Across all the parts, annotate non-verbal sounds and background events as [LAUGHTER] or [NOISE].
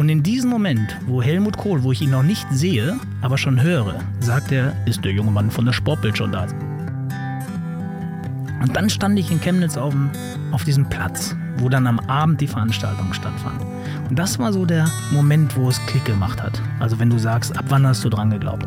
Und in diesem Moment, wo Helmut Kohl, wo ich ihn noch nicht sehe, aber schon höre, sagt er, ist der junge Mann von der Sportbild schon da. Und dann stand ich in Chemnitz auf, dem, auf diesem Platz, wo dann am Abend die Veranstaltung stattfand. Und das war so der Moment, wo es Klick gemacht hat. Also wenn du sagst, ab wann hast du dran geglaubt?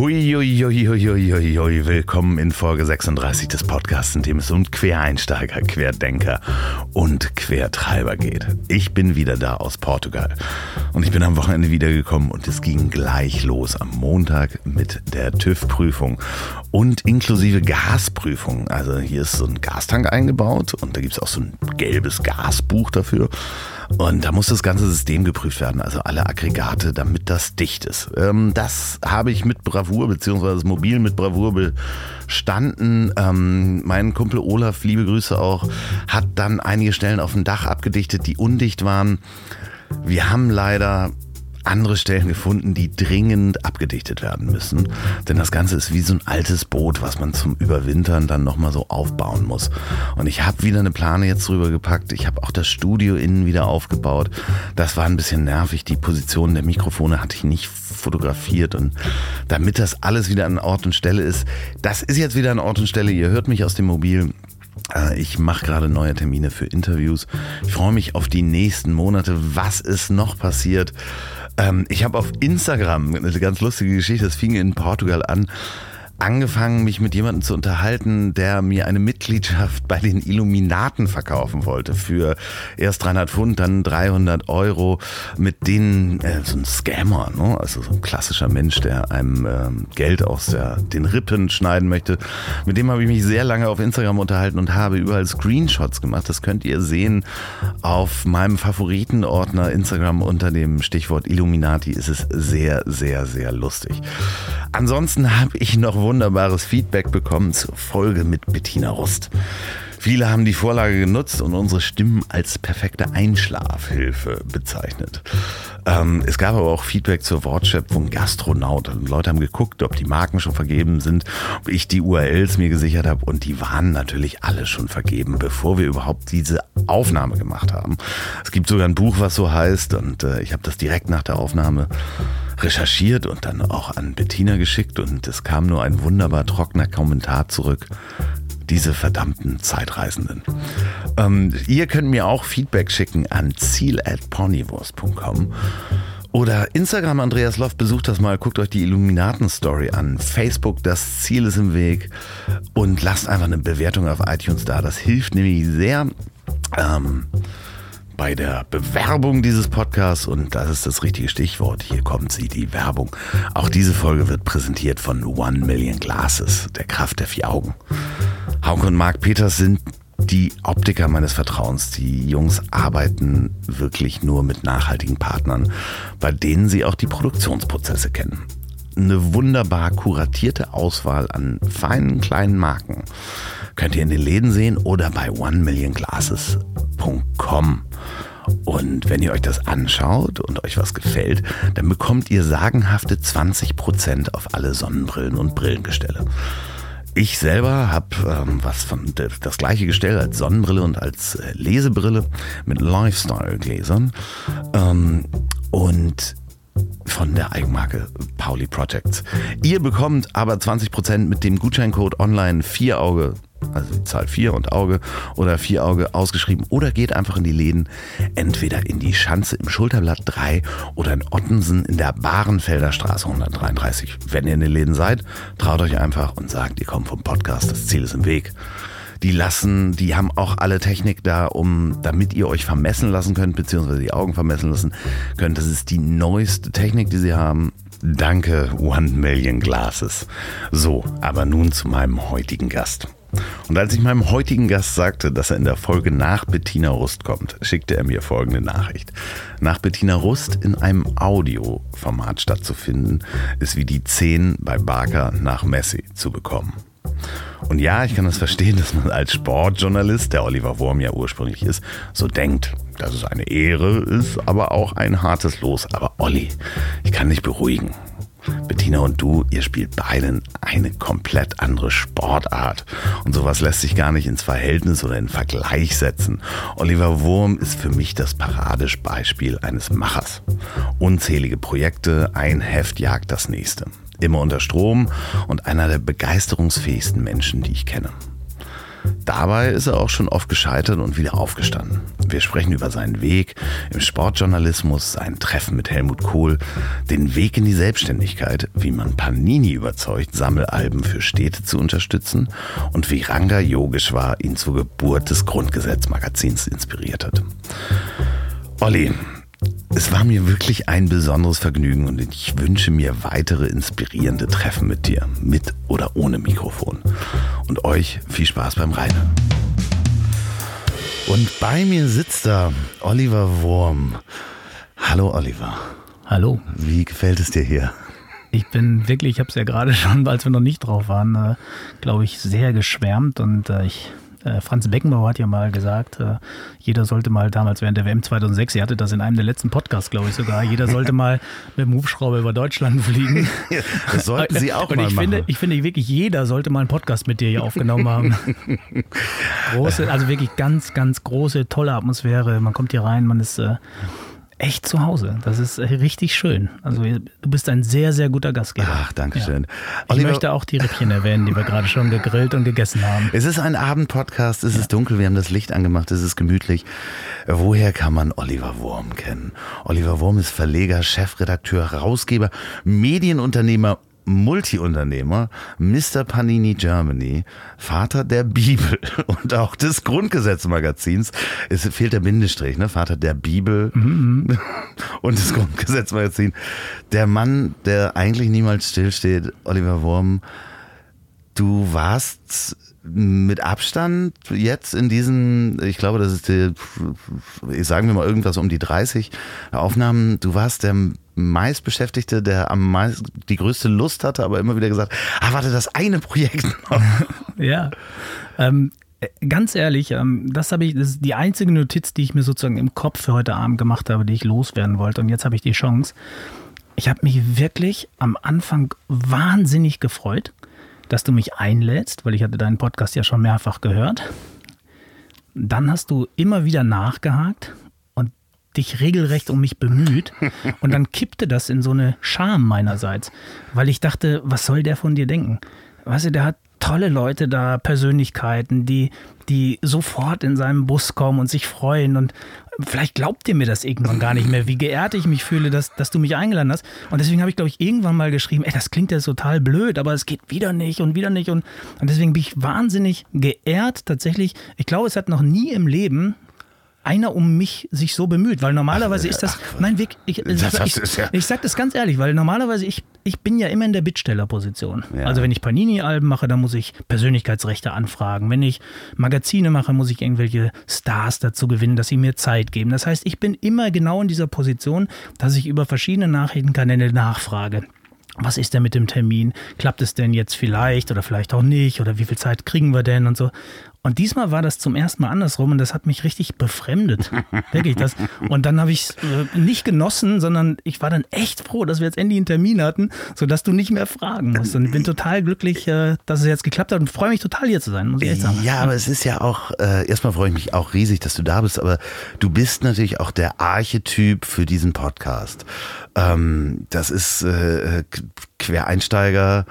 Huiuiuiuiui, willkommen in Folge 36 des Podcasts, in dem es um Quereinsteiger, Querdenker und Quertreiber geht. Ich bin wieder da aus Portugal und ich bin am Wochenende wiedergekommen und es ging gleich los am Montag mit der TÜV-Prüfung und inklusive Gasprüfung. Also hier ist so ein Gastank eingebaut und da gibt es auch so ein gelbes Gasbuch dafür. Und da muss das ganze System geprüft werden, also alle Aggregate, damit das dicht ist. Ähm, das habe ich mit Bravour, beziehungsweise Mobil mit Bravour bestanden. Ähm, mein Kumpel Olaf, liebe Grüße auch, hat dann einige Stellen auf dem Dach abgedichtet, die undicht waren. Wir haben leider andere Stellen gefunden, die dringend abgedichtet werden müssen. Denn das Ganze ist wie so ein altes Boot, was man zum Überwintern dann nochmal so aufbauen muss. Und ich habe wieder eine Plane jetzt drüber gepackt. Ich habe auch das Studio innen wieder aufgebaut. Das war ein bisschen nervig. Die Position der Mikrofone hatte ich nicht fotografiert. Und damit das alles wieder an Ort und Stelle ist, das ist jetzt wieder an Ort und Stelle. Ihr hört mich aus dem Mobil. Äh, ich mache gerade neue Termine für Interviews. Ich freue mich auf die nächsten Monate. Was ist noch passiert? Ähm, ich habe auf Instagram eine ganz lustige Geschichte, das fing in Portugal an angefangen, mich mit jemandem zu unterhalten, der mir eine Mitgliedschaft bei den Illuminaten verkaufen wollte. Für erst 300 Pfund, dann 300 Euro. Mit denen, äh, so ein Scammer, ne? also so ein klassischer Mensch, der einem äh, Geld aus der, den Rippen schneiden möchte. Mit dem habe ich mich sehr lange auf Instagram unterhalten und habe überall Screenshots gemacht. Das könnt ihr sehen auf meinem Favoritenordner Instagram unter dem Stichwort Illuminati. Ist es sehr, sehr, sehr lustig. Ansonsten habe ich noch wunderbares Feedback bekommen zur Folge mit Bettina Rust. Viele haben die Vorlage genutzt und unsere Stimmen als perfekte Einschlafhilfe bezeichnet. Ähm, es gab aber auch Feedback zur Wortschöpfung Gastronaut. Also Leute haben geguckt, ob die Marken schon vergeben sind, ob ich die URLs mir gesichert habe und die waren natürlich alle schon vergeben, bevor wir überhaupt diese Aufnahme gemacht haben. Es gibt sogar ein Buch, was so heißt und äh, ich habe das direkt nach der Aufnahme recherchiert und dann auch an Bettina geschickt und es kam nur ein wunderbar trockener Kommentar zurück. Diese verdammten Zeitreisenden. Ähm, ihr könnt mir auch Feedback schicken an ziel.ponywurst.com oder Instagram Andreas Loff, besucht das mal, guckt euch die Illuminaten-Story an. Facebook, das Ziel ist im Weg. Und lasst einfach eine Bewertung auf iTunes da. Das hilft nämlich sehr. Ähm, bei der Bewerbung dieses Podcasts und das ist das richtige Stichwort. Hier kommt sie, die Werbung. Auch diese Folge wird präsentiert von One Million Glasses, der Kraft der vier Augen. Hauke und Marc Peters sind die Optiker meines Vertrauens. Die Jungs arbeiten wirklich nur mit nachhaltigen Partnern, bei denen sie auch die Produktionsprozesse kennen. Eine wunderbar kuratierte Auswahl an feinen kleinen Marken könnt ihr in den Läden sehen oder bei onemillionglasses.com. Und wenn ihr euch das anschaut und euch was gefällt, dann bekommt ihr sagenhafte 20% auf alle Sonnenbrillen und Brillengestelle. Ich selber habe ähm, was von das gleiche Gestell als Sonnenbrille und als äh, Lesebrille mit Lifestyle-Gläsern. Ähm, und von der Eigenmarke Pauli Projects. Ihr bekommt aber 20% mit dem Gutscheincode online 4 Auge also die Zahl 4 und Auge oder 4 Auge ausgeschrieben oder geht einfach in die Läden, entweder in die Schanze im Schulterblatt 3 oder in Ottensen in der Bahrenfelder Straße 133. Wenn ihr in den Läden seid, traut euch einfach und sagt, ihr kommt vom Podcast, das Ziel ist im Weg. Die lassen, die haben auch alle Technik da, um, damit ihr euch vermessen lassen könnt, beziehungsweise die Augen vermessen lassen könnt. Das ist die neueste Technik, die sie haben Danke, One Million Glasses. So, aber nun zu meinem heutigen Gast. Und als ich meinem heutigen Gast sagte, dass er in der Folge nach Bettina Rust kommt, schickte er mir folgende Nachricht. Nach Bettina Rust in einem Audioformat stattzufinden, ist wie die 10 bei Barker nach Messi zu bekommen. Und ja, ich kann das verstehen, dass man als Sportjournalist, der Oliver Wurm ja ursprünglich ist, so denkt, dass es eine Ehre ist, aber auch ein hartes Los. Aber Olli, ich kann dich beruhigen. Bettina und du, ihr spielt beiden eine komplett andere Sportart. Und sowas lässt sich gar nicht ins Verhältnis oder in Vergleich setzen. Oliver Wurm ist für mich das Paradebeispiel eines Machers. Unzählige Projekte, ein Heft jagt das nächste immer unter Strom und einer der begeisterungsfähigsten Menschen, die ich kenne. Dabei ist er auch schon oft gescheitert und wieder aufgestanden. Wir sprechen über seinen Weg im Sportjournalismus, sein Treffen mit Helmut Kohl, den Weg in die Selbstständigkeit, wie man Panini überzeugt, Sammelalben für Städte zu unterstützen und wie Ranga Yogeshwar ihn zur Geburt des Grundgesetzmagazins inspiriert hat. Olli, es war mir wirklich ein besonderes Vergnügen und ich wünsche mir weitere inspirierende Treffen mit dir, mit oder ohne Mikrofon. Und euch viel Spaß beim Reinen. Und bei mir sitzt da Oliver Wurm. Hallo Oliver. Hallo. Wie gefällt es dir hier? Ich bin wirklich, ich habe es ja gerade [LAUGHS] schon, als wir noch nicht drauf waren, äh, glaube ich, sehr geschwärmt und äh, ich äh, Franz Beckenbauer hat ja mal gesagt, äh, jeder sollte mal damals während der WM 2006, ihr hattet das in einem der letzten Podcasts, glaube ich sogar, jeder sollte mal [LAUGHS] mit dem Hubschrauber über Deutschland fliegen. das sollten Sie auch Und mal ich machen. Finde, ich finde wirklich, jeder sollte mal einen Podcast mit dir hier aufgenommen haben. [LAUGHS] große, also wirklich ganz, ganz große, tolle Atmosphäre. Man kommt hier rein, man ist äh, echt zu Hause. Das ist äh, richtig schön. Also du bist ein sehr, sehr guter Gastgeber. Ach, danke schön. Ich Oliver- möchte auch die Rippchen erwähnen, die wir gerade schon gegrillt und gegessen haben. Es ist ein Abendpodcast, es ist dunkel, wir haben das Licht angemacht, es ist gemütlich. Woher kann man Oliver Wurm kennen? Oliver Wurm ist Verleger, Chefredakteur, Herausgeber, Medienunternehmer, Multiunternehmer, Mr. Panini Germany, Vater der Bibel [LAUGHS] und auch des Grundgesetzmagazins. Es fehlt der Bindestrich, ne? Vater der Bibel [LAUGHS] und des Grundgesetzmagazins. Der Mann, der eigentlich niemals stillsteht, Oliver Wurm, Du warst mit Abstand jetzt in diesen, ich glaube, das ist die, sagen wir mal irgendwas um die 30 Aufnahmen. Du warst der meistbeschäftigte, der am meisten die größte Lust hatte, aber immer wieder gesagt, ah, warte, das eine Projekt [LAUGHS] noch. Ja. Ähm, äh, ganz ehrlich, ähm, das habe ich, das ist die einzige Notiz, die ich mir sozusagen im Kopf für heute Abend gemacht habe, die ich loswerden wollte. Und jetzt habe ich die Chance. Ich habe mich wirklich am Anfang wahnsinnig gefreut, dass du mich einlädst, weil ich hatte deinen Podcast ja schon mehrfach gehört. Dann hast du immer wieder nachgehakt dich regelrecht um mich bemüht. [LAUGHS] Und dann kippte das in so eine Scham meinerseits, weil ich dachte, was soll der von dir denken? Weißt du, der hat tolle Leute da, Persönlichkeiten, die, die sofort in seinem Bus kommen und sich freuen. Und vielleicht glaubt ihr mir das irgendwann gar nicht mehr, wie geehrt ich mich fühle, dass, dass du mich eingeladen hast. Und deswegen habe ich, glaube ich, irgendwann mal geschrieben, ey, das klingt ja total blöd, aber es geht wieder nicht und wieder nicht. Und, und deswegen bin ich wahnsinnig geehrt tatsächlich. Ich glaube, es hat noch nie im Leben einer um mich sich so bemüht, weil normalerweise ist das, nein, wirklich, ich, Das ich, ist ja- ich sag das ganz ehrlich, weil normalerweise ich, ich bin ja immer in der Bittstellerposition. Ja. Also wenn ich Panini-Alben mache, dann muss ich Persönlichkeitsrechte anfragen. Wenn ich Magazine mache, muss ich irgendwelche Stars dazu gewinnen, dass sie mir Zeit geben. Das heißt, ich bin immer genau in dieser Position, dass ich über verschiedene Nachrichtenkanäle nachfrage. Was ist denn mit dem Termin? Klappt es denn jetzt vielleicht oder vielleicht auch nicht? Oder wie viel Zeit kriegen wir denn und so? Und diesmal war das zum ersten Mal andersrum und das hat mich richtig befremdet. [LAUGHS] Wirklich das. Und dann habe ich es äh, nicht genossen, sondern ich war dann echt froh, dass wir jetzt endlich einen Termin hatten, sodass du nicht mehr fragen musst. Und ich bin total glücklich, äh, dass es jetzt geklappt hat und freue mich total hier zu sein, muss ich echt sagen. Ja, aber es ist ja auch, äh, erstmal freue ich mich auch riesig, dass du da bist, aber du bist natürlich auch der Archetyp für diesen Podcast. Ähm, das ist äh, Qu- Quereinsteiger,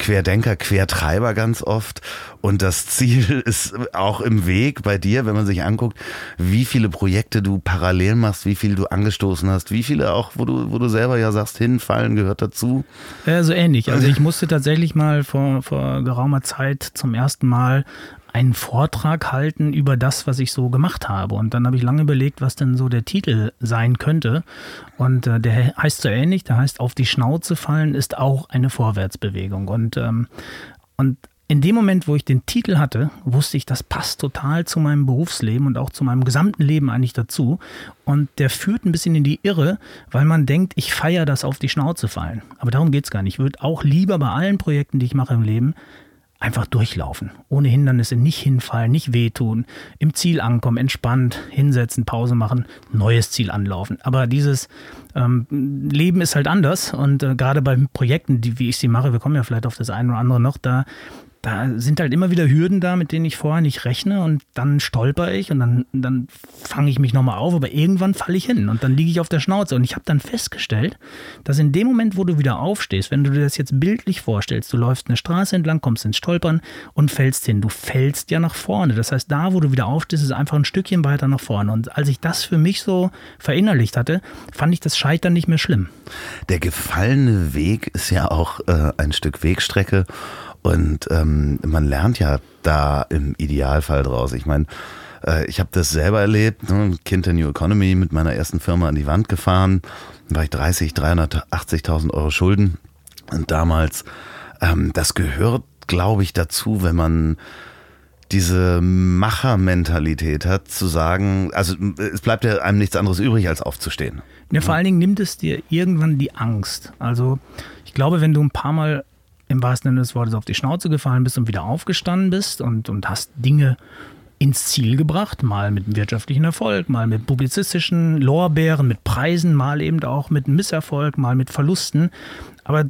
Querdenker, Quertreiber ganz oft. Und das Ziel [LAUGHS] ist auch im Weg bei dir, wenn man sich anguckt, wie viele Projekte du parallel machst, wie viele du angestoßen hast, wie viele auch, wo du, wo du selber ja sagst, hinfallen gehört dazu. Ja, so ähnlich. Also [LAUGHS] ich musste tatsächlich mal vor, vor geraumer Zeit zum ersten Mal einen Vortrag halten über das, was ich so gemacht habe. Und dann habe ich lange überlegt, was denn so der Titel sein könnte. Und äh, der heißt so ähnlich, der heißt Auf die Schnauze fallen ist auch eine Vorwärtsbewegung. Und, ähm, und in dem Moment, wo ich den Titel hatte, wusste ich, das passt total zu meinem Berufsleben und auch zu meinem gesamten Leben eigentlich dazu. Und der führt ein bisschen in die Irre, weil man denkt, ich feiere das auf die Schnauze fallen. Aber darum geht es gar nicht. Ich würde auch lieber bei allen Projekten, die ich mache im Leben, einfach durchlaufen. Ohne Hindernisse, nicht hinfallen, nicht wehtun, im Ziel ankommen, entspannt, hinsetzen, Pause machen, neues Ziel anlaufen. Aber dieses ähm, Leben ist halt anders und äh, gerade bei Projekten, die, wie ich sie mache, wir kommen ja vielleicht auf das eine oder andere noch, da da sind halt immer wieder Hürden da, mit denen ich vorher nicht rechne und dann stolper ich und dann, dann fange ich mich nochmal auf, aber irgendwann falle ich hin und dann liege ich auf der Schnauze und ich habe dann festgestellt, dass in dem Moment, wo du wieder aufstehst, wenn du dir das jetzt bildlich vorstellst, du läufst eine Straße entlang, kommst ins Stolpern und fällst hin. Du fällst ja nach vorne. Das heißt, da, wo du wieder aufstehst, ist einfach ein Stückchen weiter nach vorne. Und als ich das für mich so verinnerlicht hatte, fand ich das Scheitern nicht mehr schlimm. Der gefallene Weg ist ja auch äh, ein Stück Wegstrecke und ähm, man lernt ja da im Idealfall draus. Ich meine, äh, ich habe das selber erlebt, ne? Kind der New Economy mit meiner ersten Firma an die Wand gefahren, dann war ich 30, 380.000 Euro Schulden. Und damals, ähm, das gehört, glaube ich, dazu, wenn man diese Machermentalität hat, zu sagen, also es bleibt ja einem nichts anderes übrig, als aufzustehen. Ja, vor allen Dingen nimmt es dir irgendwann die Angst. Also ich glaube, wenn du ein paar Mal im wahrsten Sinne des Wortes auf die Schnauze gefallen bist und wieder aufgestanden bist und, und hast Dinge ins Ziel gebracht, mal mit wirtschaftlichen Erfolg, mal mit publizistischen Lorbeeren, mit Preisen, mal eben auch mit Misserfolg, mal mit Verlusten. Aber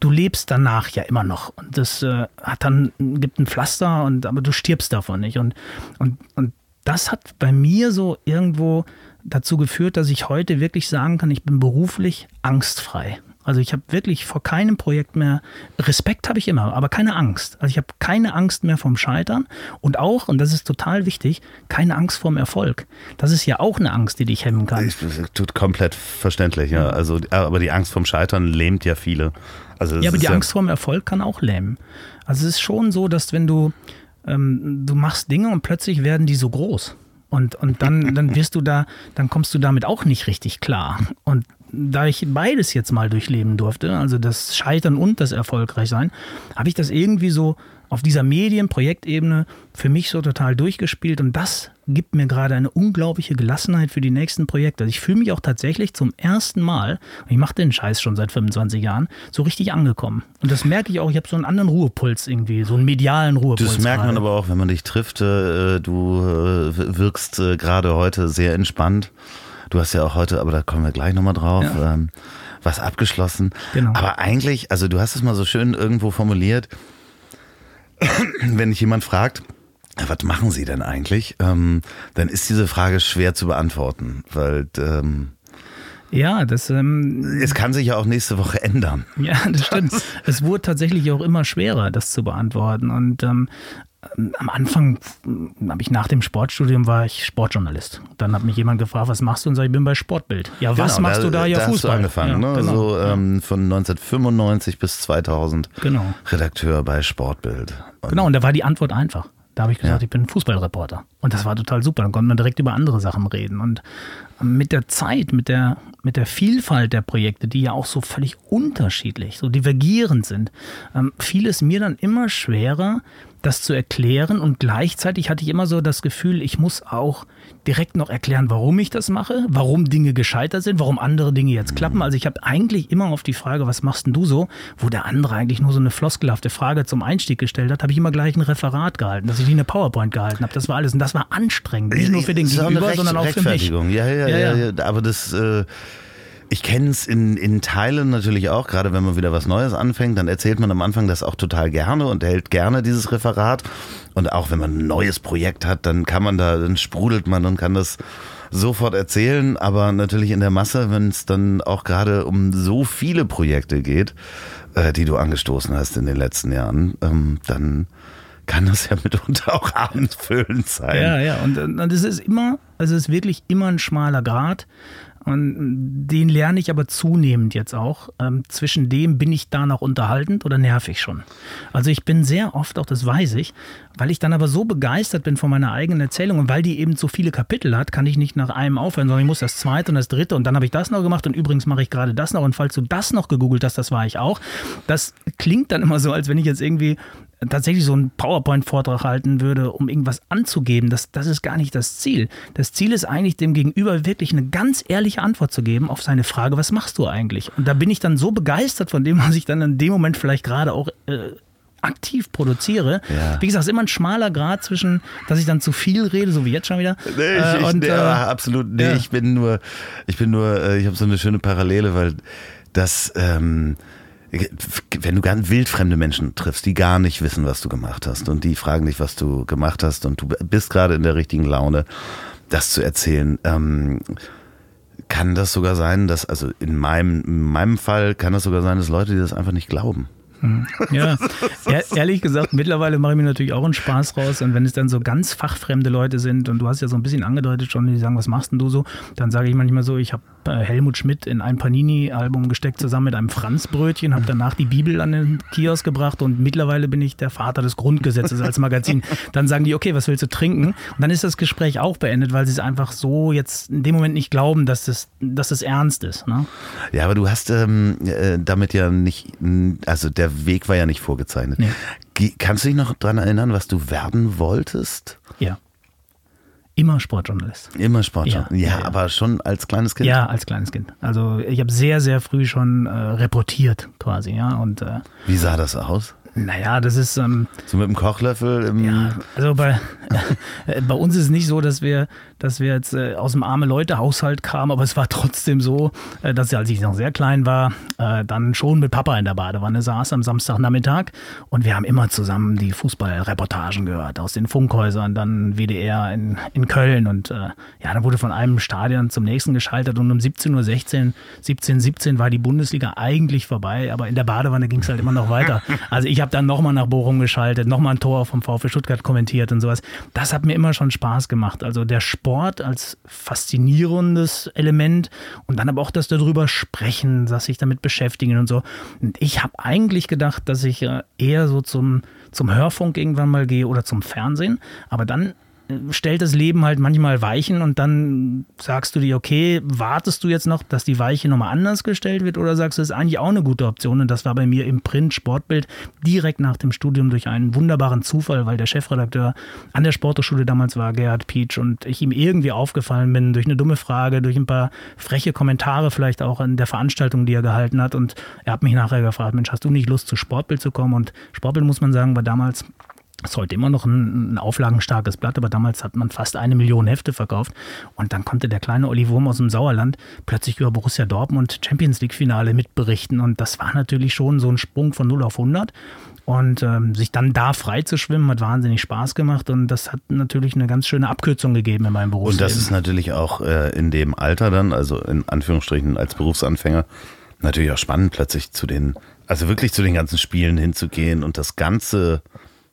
du lebst danach ja immer noch. Und das äh, hat dann, gibt ein Pflaster, und, aber du stirbst davon nicht. Und, und, und das hat bei mir so irgendwo dazu geführt, dass ich heute wirklich sagen kann, ich bin beruflich angstfrei. Also ich habe wirklich vor keinem Projekt mehr, Respekt habe ich immer, aber keine Angst. Also ich habe keine Angst mehr vom Scheitern und auch, und das ist total wichtig, keine Angst vorm Erfolg. Das ist ja auch eine Angst, die dich hemmen kann. tut komplett verständlich, ja. Also, aber die Angst vom Scheitern lähmt ja viele. Also ja, aber die ja Angst vorm Erfolg kann auch lähmen. Also es ist schon so, dass wenn du, ähm, du machst Dinge und plötzlich werden die so groß. Und, und dann, dann wirst du da, dann kommst du damit auch nicht richtig klar. Und da ich beides jetzt mal durchleben durfte, also das Scheitern und das Erfolgreichsein, habe ich das irgendwie so auf dieser Medienprojektebene für mich so total durchgespielt und das gibt mir gerade eine unglaubliche Gelassenheit für die nächsten Projekte. Also ich fühle mich auch tatsächlich zum ersten Mal, ich mache den Scheiß schon seit 25 Jahren, so richtig angekommen. Und das merke ich auch, ich habe so einen anderen Ruhepuls irgendwie, so einen medialen Ruhepuls. Das merkt man aber auch, wenn man dich trifft. Äh, du äh, wirkst äh, gerade heute sehr entspannt. Du hast ja auch heute, aber da kommen wir gleich nochmal drauf, ja. ähm, was abgeschlossen. Genau. Aber eigentlich, also du hast es mal so schön irgendwo formuliert, [COUGHS] wenn dich jemand fragt, was machen Sie denn eigentlich? Ähm, dann ist diese Frage schwer zu beantworten, weil ähm, ja, das. Ähm, es kann sich ja auch nächste Woche ändern. Ja, das stimmt. [LAUGHS] es wurde tatsächlich auch immer schwerer, das zu beantworten. Und ähm, am Anfang habe ich nach dem Sportstudium war ich Sportjournalist. Dann hat mich jemand gefragt, was machst du? Und sag ich bin bei Sportbild. Ja, was genau, machst da, du da? Ja, da Fußball. Hast du angefangen, ja, ne? Genau. So ähm, von 1995 bis 2000 genau. Redakteur bei Sportbild. Und genau, und da war die Antwort einfach. Da habe ich gesagt, ja. ich bin Fußballreporter. Und das war total super. Dann konnte man direkt über andere Sachen reden. Und mit der Zeit, mit der, mit der Vielfalt der Projekte, die ja auch so völlig unterschiedlich, so divergierend sind, ähm, fiel es mir dann immer schwerer, das zu erklären und gleichzeitig hatte ich immer so das Gefühl, ich muss auch direkt noch erklären, warum ich das mache, warum Dinge gescheitert sind, warum andere Dinge jetzt klappen. Also ich habe eigentlich immer auf die Frage, was machst denn du so, wo der andere eigentlich nur so eine floskelhafte Frage zum Einstieg gestellt hat, habe ich immer gleich ein Referat gehalten, dass ich wie eine PowerPoint gehalten habe. Das war alles und das war anstrengend, nicht nur für den Gegenüber, sondern auch für mich. Ja, ja, ja, ja, ja. aber das äh ich kenne es in, in Teilen natürlich auch, gerade wenn man wieder was Neues anfängt, dann erzählt man am Anfang das auch total gerne und hält gerne dieses Referat. Und auch wenn man ein neues Projekt hat, dann kann man da, dann sprudelt man und kann das sofort erzählen. Aber natürlich in der Masse, wenn es dann auch gerade um so viele Projekte geht, äh, die du angestoßen hast in den letzten Jahren, ähm, dann kann das ja [LAUGHS] mitunter auch abendfüllend sein. Ja, ja, und, und es ist immer, also es ist wirklich immer ein schmaler Grad Und den lerne ich aber zunehmend jetzt auch. Ähm, zwischen dem bin ich da noch unterhaltend oder nervig schon. Also ich bin sehr oft, auch das weiß ich, weil ich dann aber so begeistert bin von meiner eigenen Erzählung und weil die eben so viele Kapitel hat, kann ich nicht nach einem aufhören, sondern ich muss das zweite und das dritte und dann habe ich das noch gemacht und übrigens mache ich gerade das noch und falls du das noch gegoogelt hast, das war ich auch. Das klingt dann immer so, als wenn ich jetzt irgendwie tatsächlich so einen PowerPoint-Vortrag halten würde, um irgendwas anzugeben, das, das ist gar nicht das Ziel. Das Ziel ist eigentlich, dem Gegenüber wirklich eine ganz ehrliche Antwort zu geben auf seine Frage, was machst du eigentlich? Und da bin ich dann so begeistert von dem, [LAUGHS] was ich dann in dem Moment vielleicht gerade auch äh, aktiv produziere. Ja. Wie gesagt, es ist immer ein schmaler Grad zwischen, dass ich dann zu viel rede, so wie jetzt schon wieder. Nee, ich, äh, und, nee, äh, absolut. Nee, ja. ich bin nur, ich bin nur, äh, ich habe so eine schöne Parallele, weil das, ähm, wenn du ganz wildfremde Menschen triffst, die gar nicht wissen, was du gemacht hast und die fragen dich, was du gemacht hast und du bist gerade in der richtigen Laune, das zu erzählen, ähm, kann das sogar sein, dass, also in meinem, in meinem Fall kann das sogar sein, dass Leute, die das einfach nicht glauben. Hm. Ja, ehrlich gesagt, mittlerweile mache ich mir natürlich auch einen Spaß raus. Und wenn es dann so ganz fachfremde Leute sind und du hast ja so ein bisschen angedeutet schon, die sagen, was machst denn du so? Dann sage ich manchmal so, ich habe äh, Helmut Schmidt in ein Panini-Album gesteckt, zusammen mit einem Franzbrötchen, habe danach die Bibel an den Kiosk gebracht und mittlerweile bin ich der Vater des Grundgesetzes als Magazin. Dann sagen die, okay, was willst du trinken? Und dann ist das Gespräch auch beendet, weil sie es einfach so jetzt in dem Moment nicht glauben, dass das, dass das ernst ist. Ne? Ja, aber du hast ähm, äh, damit ja nicht, also der Weg war ja nicht vorgezeichnet. Nee. Kannst du dich noch daran erinnern, was du werden wolltest? Ja. Immer Sportjournalist. Immer Sportjournalist. Ja, ja, ja, aber schon als kleines Kind? Ja, als kleines Kind. Also ich habe sehr, sehr früh schon äh, reportiert quasi, ja. Und, äh, Wie sah das aus? Naja, das ist. Ähm, so mit dem Kochlöffel im. Ja, also bei, äh, bei uns ist es nicht so, dass wir, dass wir jetzt äh, aus dem arme Leute-Haushalt kamen, aber es war trotzdem so, äh, dass als ich noch sehr klein war, äh, dann schon mit Papa in der Badewanne saß am Samstagnachmittag und wir haben immer zusammen die Fußballreportagen gehört aus den Funkhäusern, dann WDR in, in Köln und äh, ja, dann wurde von einem Stadion zum nächsten geschaltet und um 17.16 Uhr, 17, 17 war die Bundesliga eigentlich vorbei, aber in der Badewanne ging es halt immer noch weiter. [LAUGHS] Also ich habe dann nochmal nach Bochum geschaltet, nochmal ein Tor vom VfB Stuttgart kommentiert und sowas. Das hat mir immer schon Spaß gemacht. Also der Sport als faszinierendes Element und dann aber auch das darüber sprechen, dass sich damit beschäftigen und so. Und ich habe eigentlich gedacht, dass ich äh, eher so zum, zum Hörfunk irgendwann mal gehe oder zum Fernsehen. Aber dann stellt das Leben halt manchmal Weichen und dann sagst du dir, okay, wartest du jetzt noch, dass die Weiche nochmal anders gestellt wird? Oder sagst du, das ist eigentlich auch eine gute Option? Und das war bei mir im Print Sportbild direkt nach dem Studium durch einen wunderbaren Zufall, weil der Chefredakteur an der Sporthochschule damals war, Gerhard Pietsch und ich ihm irgendwie aufgefallen bin durch eine dumme Frage, durch ein paar freche Kommentare vielleicht auch an der Veranstaltung, die er gehalten hat. Und er hat mich nachher gefragt, Mensch, hast du nicht Lust zu Sportbild zu kommen? Und Sportbild muss man sagen, war damals ist heute immer noch ein, ein, auflagenstarkes Blatt, aber damals hat man fast eine Million Hefte verkauft. Und dann konnte der kleine Olli Wurm aus dem Sauerland plötzlich über Borussia Dortmund Champions League-Finale mitberichten. Und das war natürlich schon so ein Sprung von 0 auf 100. Und ähm, sich dann da frei zu schwimmen, hat wahnsinnig Spaß gemacht. Und das hat natürlich eine ganz schöne Abkürzung gegeben in meinem Berufsleben. Und das ist natürlich auch äh, in dem Alter dann, also in Anführungsstrichen als Berufsanfänger, natürlich auch spannend, plötzlich zu den, also wirklich zu den ganzen Spielen hinzugehen und das Ganze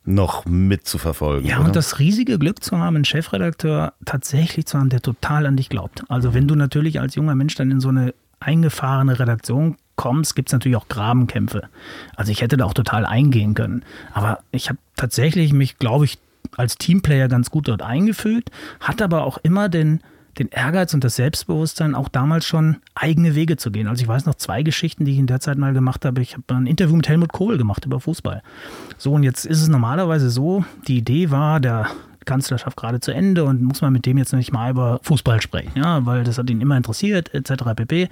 noch mitzuverfolgen. Ja, oder? und das riesige Glück zu haben, einen Chefredakteur tatsächlich zu haben, der total an dich glaubt. Also wenn du natürlich als junger Mensch dann in so eine eingefahrene Redaktion kommst, gibt es natürlich auch Grabenkämpfe. Also ich hätte da auch total eingehen können. Aber ich habe tatsächlich mich, glaube ich, als Teamplayer ganz gut dort eingefühlt, hat aber auch immer den, den Ehrgeiz und das Selbstbewusstsein, auch damals schon eigene Wege zu gehen. Also ich weiß noch zwei Geschichten, die ich in der Zeit mal gemacht habe. Ich habe ein Interview mit Helmut Kohl gemacht über Fußball. So, und jetzt ist es normalerweise so, die Idee war, der Kanzlerschaft gerade zu Ende und muss man mit dem jetzt nicht mal über Fußball sprechen, ja, weil das hat ihn immer interessiert, etc. pp.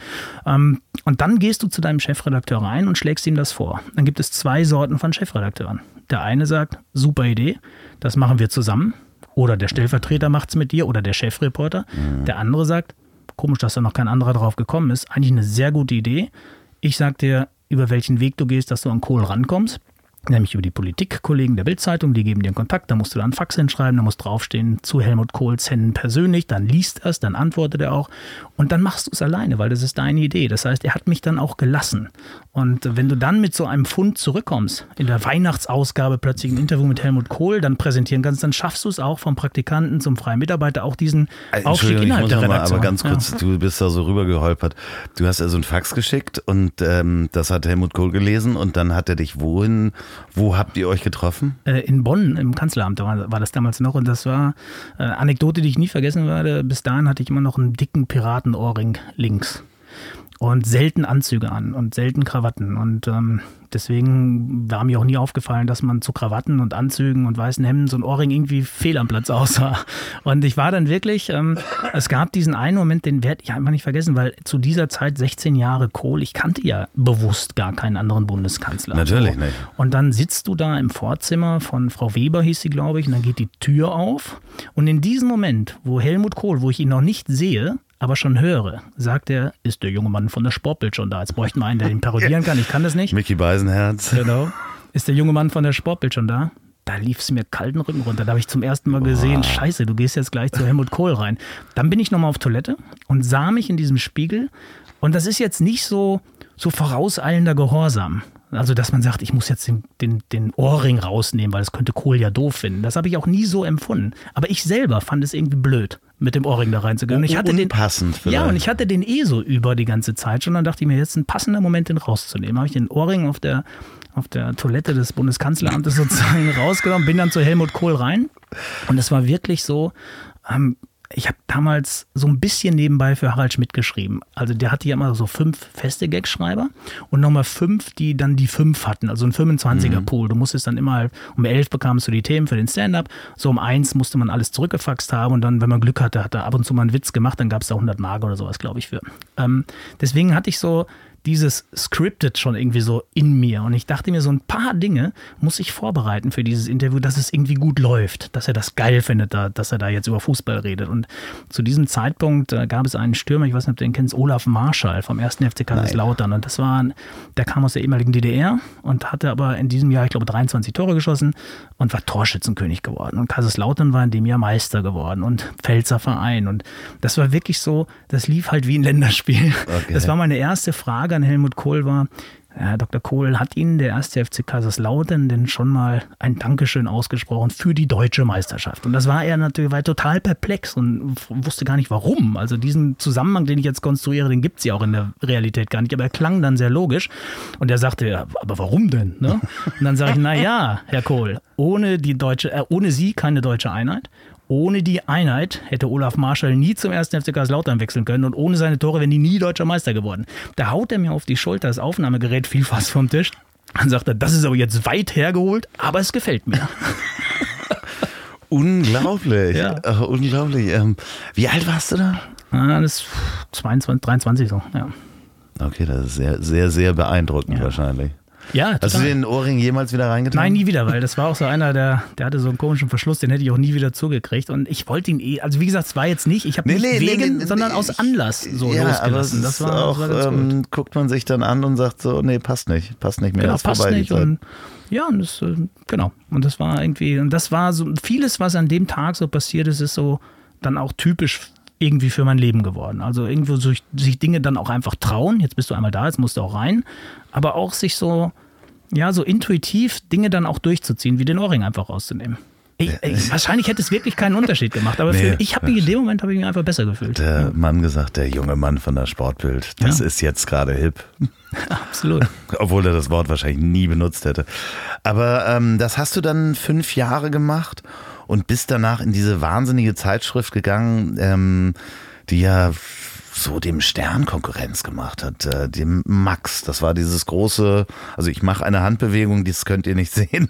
Ähm, und dann gehst du zu deinem Chefredakteur rein und schlägst ihm das vor. Dann gibt es zwei Sorten von Chefredakteuren. Der eine sagt, super Idee, das machen wir zusammen. Oder der Stellvertreter macht es mit dir oder der Chefreporter. Mhm. Der andere sagt, komisch, dass da noch kein anderer drauf gekommen ist. Eigentlich eine sehr gute Idee. Ich sag dir, über welchen Weg du gehst, dass du an Kohl rankommst. Nämlich über die Politikkollegen der Bildzeitung, die geben dir einen Kontakt, da musst du dann einen Fax hinschreiben, da muss draufstehen zu Helmut Kohls Händen persönlich, dann liest er es, dann antwortet er auch und dann machst du es alleine, weil das ist deine Idee. Das heißt, er hat mich dann auch gelassen. Und wenn du dann mit so einem Fund zurückkommst, in der Weihnachtsausgabe plötzlich ein Interview mit Helmut Kohl dann präsentieren kannst, dann schaffst du es auch vom Praktikanten zum freien Mitarbeiter auch diesen Äh, Aufstieg innerhalb der mal, Redaktion. aber ganz kurz, Ja. du bist da so rübergeholpert. Du hast also ein Fax geschickt und ähm, das hat Helmut Kohl gelesen und dann hat er dich wohin, wo habt ihr euch getroffen? äh, in Bonn im Kanzleramt, war, war das damals noch und das war äh, Anekdote, die ich nie vergessen werde. Bis dahin hatte ich immer noch einen dicken Piratenohrring links und selten Anzüge an und selten Krawatten und ähm, deswegen war mir auch nie aufgefallen, dass man zu Krawatten und Anzügen und weißen Hemden so ein Ohrring irgendwie fehl am Platz aussah. Und ich war dann wirklich, ähm, es gab diesen einen Moment, den werde ich einfach nicht vergessen, weil zu dieser Zeit 16 Jahre Kohl, ich kannte ja bewusst gar keinen anderen Bundeskanzler. Natürlich nicht. Und dann sitzt du da im Vorzimmer von Frau Weber, hieß sie, glaube ich, und dann geht die Tür auf. Und in diesem Moment, wo Helmut Kohl, wo ich ihn noch nicht sehe, aber schon höre, sagt er, ist der junge Mann von der Sportbild schon da? Jetzt bräuchten wir einen, der ihn parodieren kann. Ich kann das nicht. Mickey Beisenherz. Genau. Ist der junge Mann von der Sportbild schon da? Da lief es mir kalten Rücken runter. Da habe ich zum ersten Mal gesehen, scheiße, du gehst jetzt gleich zu Helmut Kohl rein. Dann bin ich nochmal auf Toilette und sah mich in diesem Spiegel. Und das ist jetzt nicht so, so vorauseilender Gehorsam. Also, dass man sagt, ich muss jetzt den, den, den Ohrring rausnehmen, weil das könnte Kohl ja doof finden. Das habe ich auch nie so empfunden. Aber ich selber fand es irgendwie blöd, mit dem Ohrring da reinzugehen. Und ich hatte den, ja, und ich hatte den eh so über die ganze Zeit schon. Dann dachte ich mir, jetzt ein passender Moment, den rauszunehmen. Habe ich den Ohrring auf der, auf der Toilette des Bundeskanzleramtes [LAUGHS] sozusagen rausgenommen, bin dann zu Helmut Kohl rein. Und es war wirklich so, ähm, ich habe damals so ein bisschen nebenbei für Harald Schmidt geschrieben. Also der hatte ja immer so fünf feste Gagschreiber und nochmal fünf, die dann die fünf hatten, also ein 25er Pool. Du musstest dann immer, um elf bekamst du die Themen für den Stand-up, so um eins musste man alles zurückgefaxt haben und dann, wenn man Glück hatte, hat er ab und zu mal einen Witz gemacht, dann gab es da 100 Mark oder sowas, glaube ich, für. Ähm, deswegen hatte ich so dieses Scripted schon irgendwie so in mir. Und ich dachte mir, so ein paar Dinge muss ich vorbereiten für dieses Interview, dass es irgendwie gut läuft, dass er das geil findet, da, dass er da jetzt über Fußball redet. Und zu diesem Zeitpunkt äh, gab es einen Stürmer, ich weiß nicht, ob du den kennst, Olaf Marschall vom 1. FC Kaiserslautern. Und das war, ein- der kam aus der ehemaligen DDR und hatte aber in diesem Jahr, ich glaube, 23 Tore geschossen und war Torschützenkönig geworden. Und Kaiserslautern war in dem Jahr Meister geworden und Pfälzer Verein. Und das war wirklich so, das lief halt wie ein Länderspiel. Okay. Das war meine erste Frage an Helmut Kohl war, Herr Dr. Kohl, hat Ihnen der erste FC Kaiserslautern denn schon mal ein Dankeschön ausgesprochen für die deutsche Meisterschaft? Und das war er natürlich war total perplex und wusste gar nicht warum. Also diesen Zusammenhang, den ich jetzt konstruiere, den gibt es ja auch in der Realität gar nicht. Aber er klang dann sehr logisch. Und er sagte, ja, aber warum denn? Ne? Und dann sage ich, na ja, Herr Kohl, ohne die deutsche, äh, ohne Sie keine deutsche Einheit. Ohne die Einheit hätte Olaf Marschall nie zum ersten FC Kaiserslautern wechseln können und ohne seine Tore wären die nie deutscher Meister geworden. Da haut er mir auf die Schulter, das Aufnahmegerät fiel fast vom Tisch. Dann sagt er, das ist aber jetzt weit hergeholt, aber es gefällt mir. [LAUGHS] Unglaublich. Ja. Ach, unglaublich. Ähm, wie alt warst du da? Das ist 22, 23 so, ja. Okay, das ist sehr, sehr, sehr beeindruckend Ja. wahrscheinlich. Ja, Hast du total. den Ohrring jemals wieder reingetan? Nein, nie wieder, weil das war auch so einer, der, der hatte so einen komischen Verschluss, den hätte ich auch nie wieder zugekriegt. Und ich wollte ihn eh, also wie gesagt, es war jetzt nicht, ich habe Nee, nicht nee, wegen, nee, sondern aus Anlass so ja, losgelassen. Das war, auch, war ähm, guckt man sich dann an und sagt so, nee, passt nicht, passt nicht mehr, Genau, ist passt vorbei nicht. Und, ja, und das, äh, genau. Und das war irgendwie, und das war so, vieles, was an dem Tag so passiert ist, ist so dann auch typisch irgendwie für mein Leben geworden. Also irgendwo so, sich Dinge dann auch einfach trauen. Jetzt bist du einmal da, jetzt musst du auch rein. Aber auch sich so, ja, so intuitiv Dinge dann auch durchzuziehen, wie den Ohrring einfach rauszunehmen. Ich, ich, wahrscheinlich hätte es wirklich keinen Unterschied gemacht, aber Nee, für, ich habe mich in dem Moment habe ich mich einfach besser gefühlt. Der Mann gesagt, der junge Mann von der Sportbild, das Ja. ist jetzt gerade hip. [LAUGHS] Absolut. [LAUGHS] Obwohl er das Wort wahrscheinlich nie benutzt hätte. Aber ähm, das hast du dann fünf Jahre gemacht und bist danach in diese wahnsinnige Zeitschrift gegangen, ähm, die ja so dem Stern Konkurrenz gemacht hat, äh, dem Max. Das war dieses große, also ich mache eine Handbewegung, das könnt ihr nicht [LAUGHS] sehen.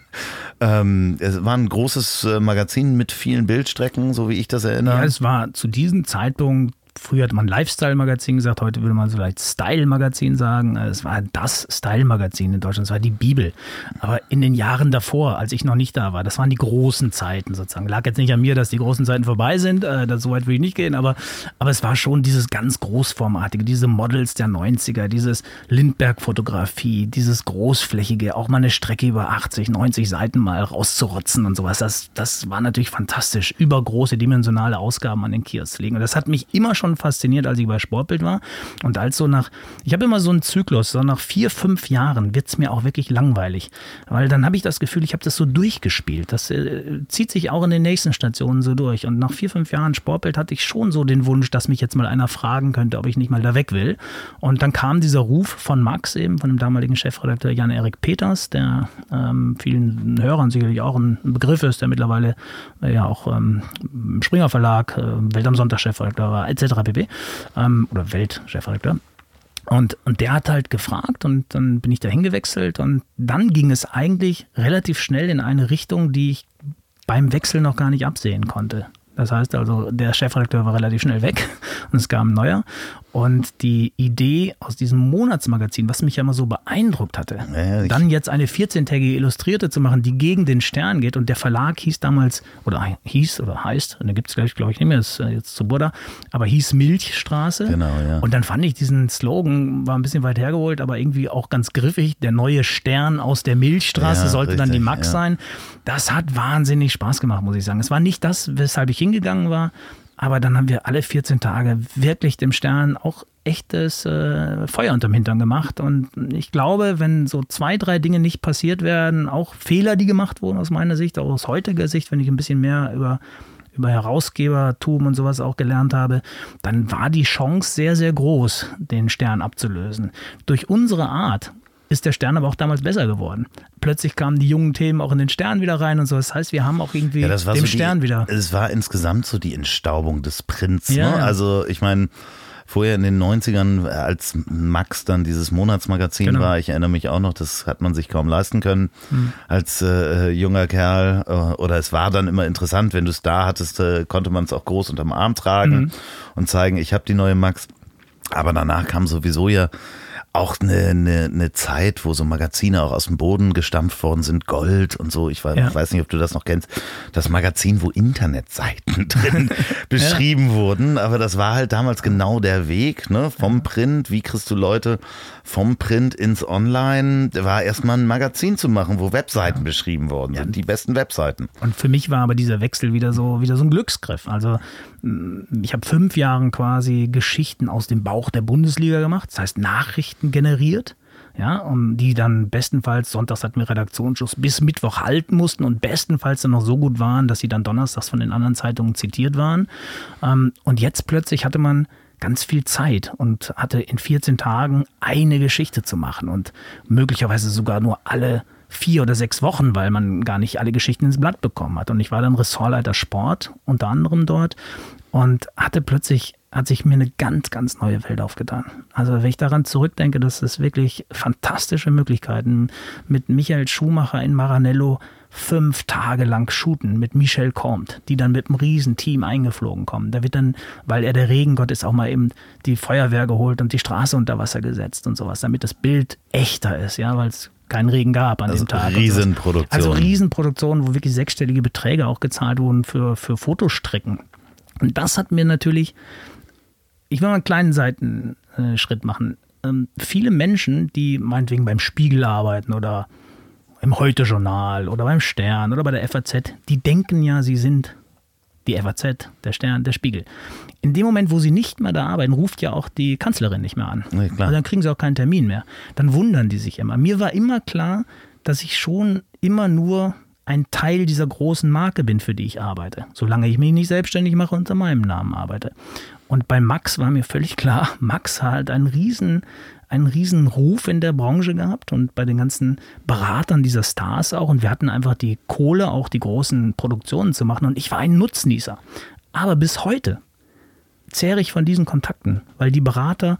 Ähm, es war ein großes äh, Magazin mit vielen Bildstrecken, so wie ich das erinnere. Ja, es war zu diesem Zeitpunkt früher hat man Lifestyle-Magazin gesagt, heute würde man vielleicht Style-Magazin sagen. Es war das Style-Magazin in Deutschland, es war die Bibel. Aber in den Jahren davor, als ich noch nicht da war, das waren die großen Zeiten sozusagen. Lag jetzt nicht an mir, dass die großen Zeiten vorbei sind, äh, so weit will ich nicht gehen, aber, aber es war schon dieses ganz großformatige, diese Models der 90er, dieses Lindbergh-Fotografie, dieses großflächige, auch mal eine Strecke über 80, 90 Seiten mal rauszurotzen und sowas. Das, das war natürlich fantastisch. Übergroße, dimensionale Ausgaben an den Kiosk legen. Und das hat mich immer schon fasziniert, als ich bei Sportbild war. Und als so nach, ich habe immer so einen Zyklus, so nach vier, fünf Jahren wird es mir auch wirklich langweilig. Weil dann habe ich das Gefühl, ich habe das so durchgespielt. Das äh, zieht sich auch in den nächsten Stationen so durch. Und nach vier, fünf Jahren Sportbild hatte ich schon so den Wunsch, dass mich jetzt mal einer fragen könnte, ob ich nicht mal da weg will. Und dann kam dieser Ruf von Max eben, von dem damaligen Chefredakteur Jan-Erik Peters, der ähm, vielen Hörern sicherlich auch ein Begriff ist, der mittlerweile äh, ja auch ähm, im Springer Verlag, äh, Welt am Sonntag Chefredakteur war, etc. pp. Ähm, oder Weltchefredakteur. Und, und der hat halt gefragt und dann bin ich da hingewechselt und dann ging es eigentlich relativ schnell in eine Richtung, die ich beim Wechsel noch gar nicht absehen konnte. Das heißt also, der Chefredakteur war relativ schnell weg [LAUGHS] und es kam ein neuer. Und die Idee aus diesem Monatsmagazin, was mich ja immer so beeindruckt hatte, ja, dann jetzt eine 14-tägige Illustrierte zu machen, die gegen den Stern geht. Und der Verlag hieß damals, oder hieß oder heißt, und da gibt es gleich, glaube ich, nicht mehr, ist äh, jetzt zu Buddha, aber hieß Milchstraße. Genau, ja. Und dann fand ich diesen Slogan, war ein bisschen weit hergeholt, aber irgendwie auch ganz griffig. Der neue Stern aus der Milchstraße ja, sollte richtig, dann die Max sein. Das hat wahnsinnig Spaß gemacht, muss ich sagen. Es war nicht das, weshalb ich hingegangen war, aber dann haben wir alle 14 Tage wirklich dem Stern auch echtes äh, Feuer unterm Hintern gemacht. Und ich glaube, wenn so zwei, drei Dinge nicht passiert werden, auch Fehler, die gemacht wurden aus meiner Sicht, auch aus heutiger Sicht, wenn ich ein bisschen mehr über über Herausgebertum und sowas auch gelernt habe, dann war die Chance sehr, sehr groß, den Stern abzulösen. Durch unsere Art ist der Stern aber auch damals besser geworden. Plötzlich kamen die jungen Themen auch in den Stern wieder rein und so. Das heißt, wir haben auch irgendwie ja, dem so Stern die, wieder. Es war insgesamt so die Entstaubung des Prinz. Ja. Ne? Also ich meine, vorher in den 90ern, als Max dann dieses Monatsmagazin genau. war, ich erinnere mich auch noch, das hat man sich kaum leisten können mhm. als äh, junger Kerl. Äh, oder es war dann immer interessant, wenn du es da hattest, äh, konnte man es auch groß unterm Arm tragen mhm. und zeigen, ich habe die neue Max. Aber danach kam sowieso ja auch eine, eine, eine Zeit, wo so Magazine auch aus dem Boden gestampft worden sind, Gold und so. Ich weiß, ja. weiß nicht, ob du das noch kennst. Das Magazin, wo Internetseiten [LAUGHS] drin beschrieben ja. wurden. Aber das war halt damals genau der Weg, ne? Vom Print, wie kriegst du Leute vom Print ins Online? War erstmal ein Magazin zu machen, wo Webseiten ja. beschrieben worden sind. Die besten Webseiten. Und für mich war aber dieser Wechsel wieder so, wieder so ein Glücksgriff. Also ich habe fünf Jahre quasi Geschichten aus dem Bauch der Bundesliga gemacht, das heißt Nachrichten generiert, ja, um die dann bestenfalls, sonntags hatten wir Redaktionsschluss, bis Mittwoch halten mussten und bestenfalls dann noch so gut waren, dass sie dann donnerstags von den anderen Zeitungen zitiert waren. Ähm, und jetzt plötzlich hatte man ganz viel Zeit und hatte in 14 Tagen eine Geschichte zu machen und möglicherweise sogar nur alle vier oder sechs Wochen, weil man gar nicht alle Geschichten ins Blatt bekommen hat. Und ich war dann Ressortleiter Sport unter anderem dort und hatte plötzlich, hat sich mir eine ganz, ganz neue Welt aufgetan. Also wenn ich daran zurückdenke, das ist wirklich fantastische Möglichkeiten mit Michael Schumacher in Maranello fünf Tage lang shooten mit Michel Comte, die dann mit einem riesen Team eingeflogen kommen. Da wird dann, weil er der Regengott ist, auch mal eben die Feuerwehr geholt und die Straße unter Wasser gesetzt und sowas, damit das Bild echter ist, ja, weil es keinen Regen gab an also dem Tag. Riesenproduktion. Also Riesenproduktion, wo wirklich sechsstellige Beträge auch gezahlt wurden für, für Fotostrecken. Und das hat mir natürlich, ich will mal einen kleinen Seitenschritt machen. Ähm, viele Menschen, die meinetwegen beim Spiegel arbeiten oder im Heute-Journal oder beim Stern oder bei der FAZ, die denken ja, sie sind die FAZ, der Stern, der Spiegel. In dem Moment, wo sie nicht mehr da arbeiten, ruft ja auch die Kanzlerin nicht mehr an. Ja, also dann kriegen sie auch keinen Termin mehr. Dann wundern die sich immer. Mir war immer klar, dass ich schon immer nur ein Teil dieser großen Marke bin, für die ich arbeite. Solange ich mich nicht selbstständig mache und unter meinem Namen arbeite. Und bei Max war mir völlig klar, Max hat einen riesen, einen riesen Ruf in der Branche gehabt und bei den ganzen Beratern dieser Stars auch. Und wir hatten einfach die Kohle, auch die großen Produktionen zu machen. Und ich war ein Nutznießer. Aber bis heute zehre ich von diesen Kontakten, weil die Berater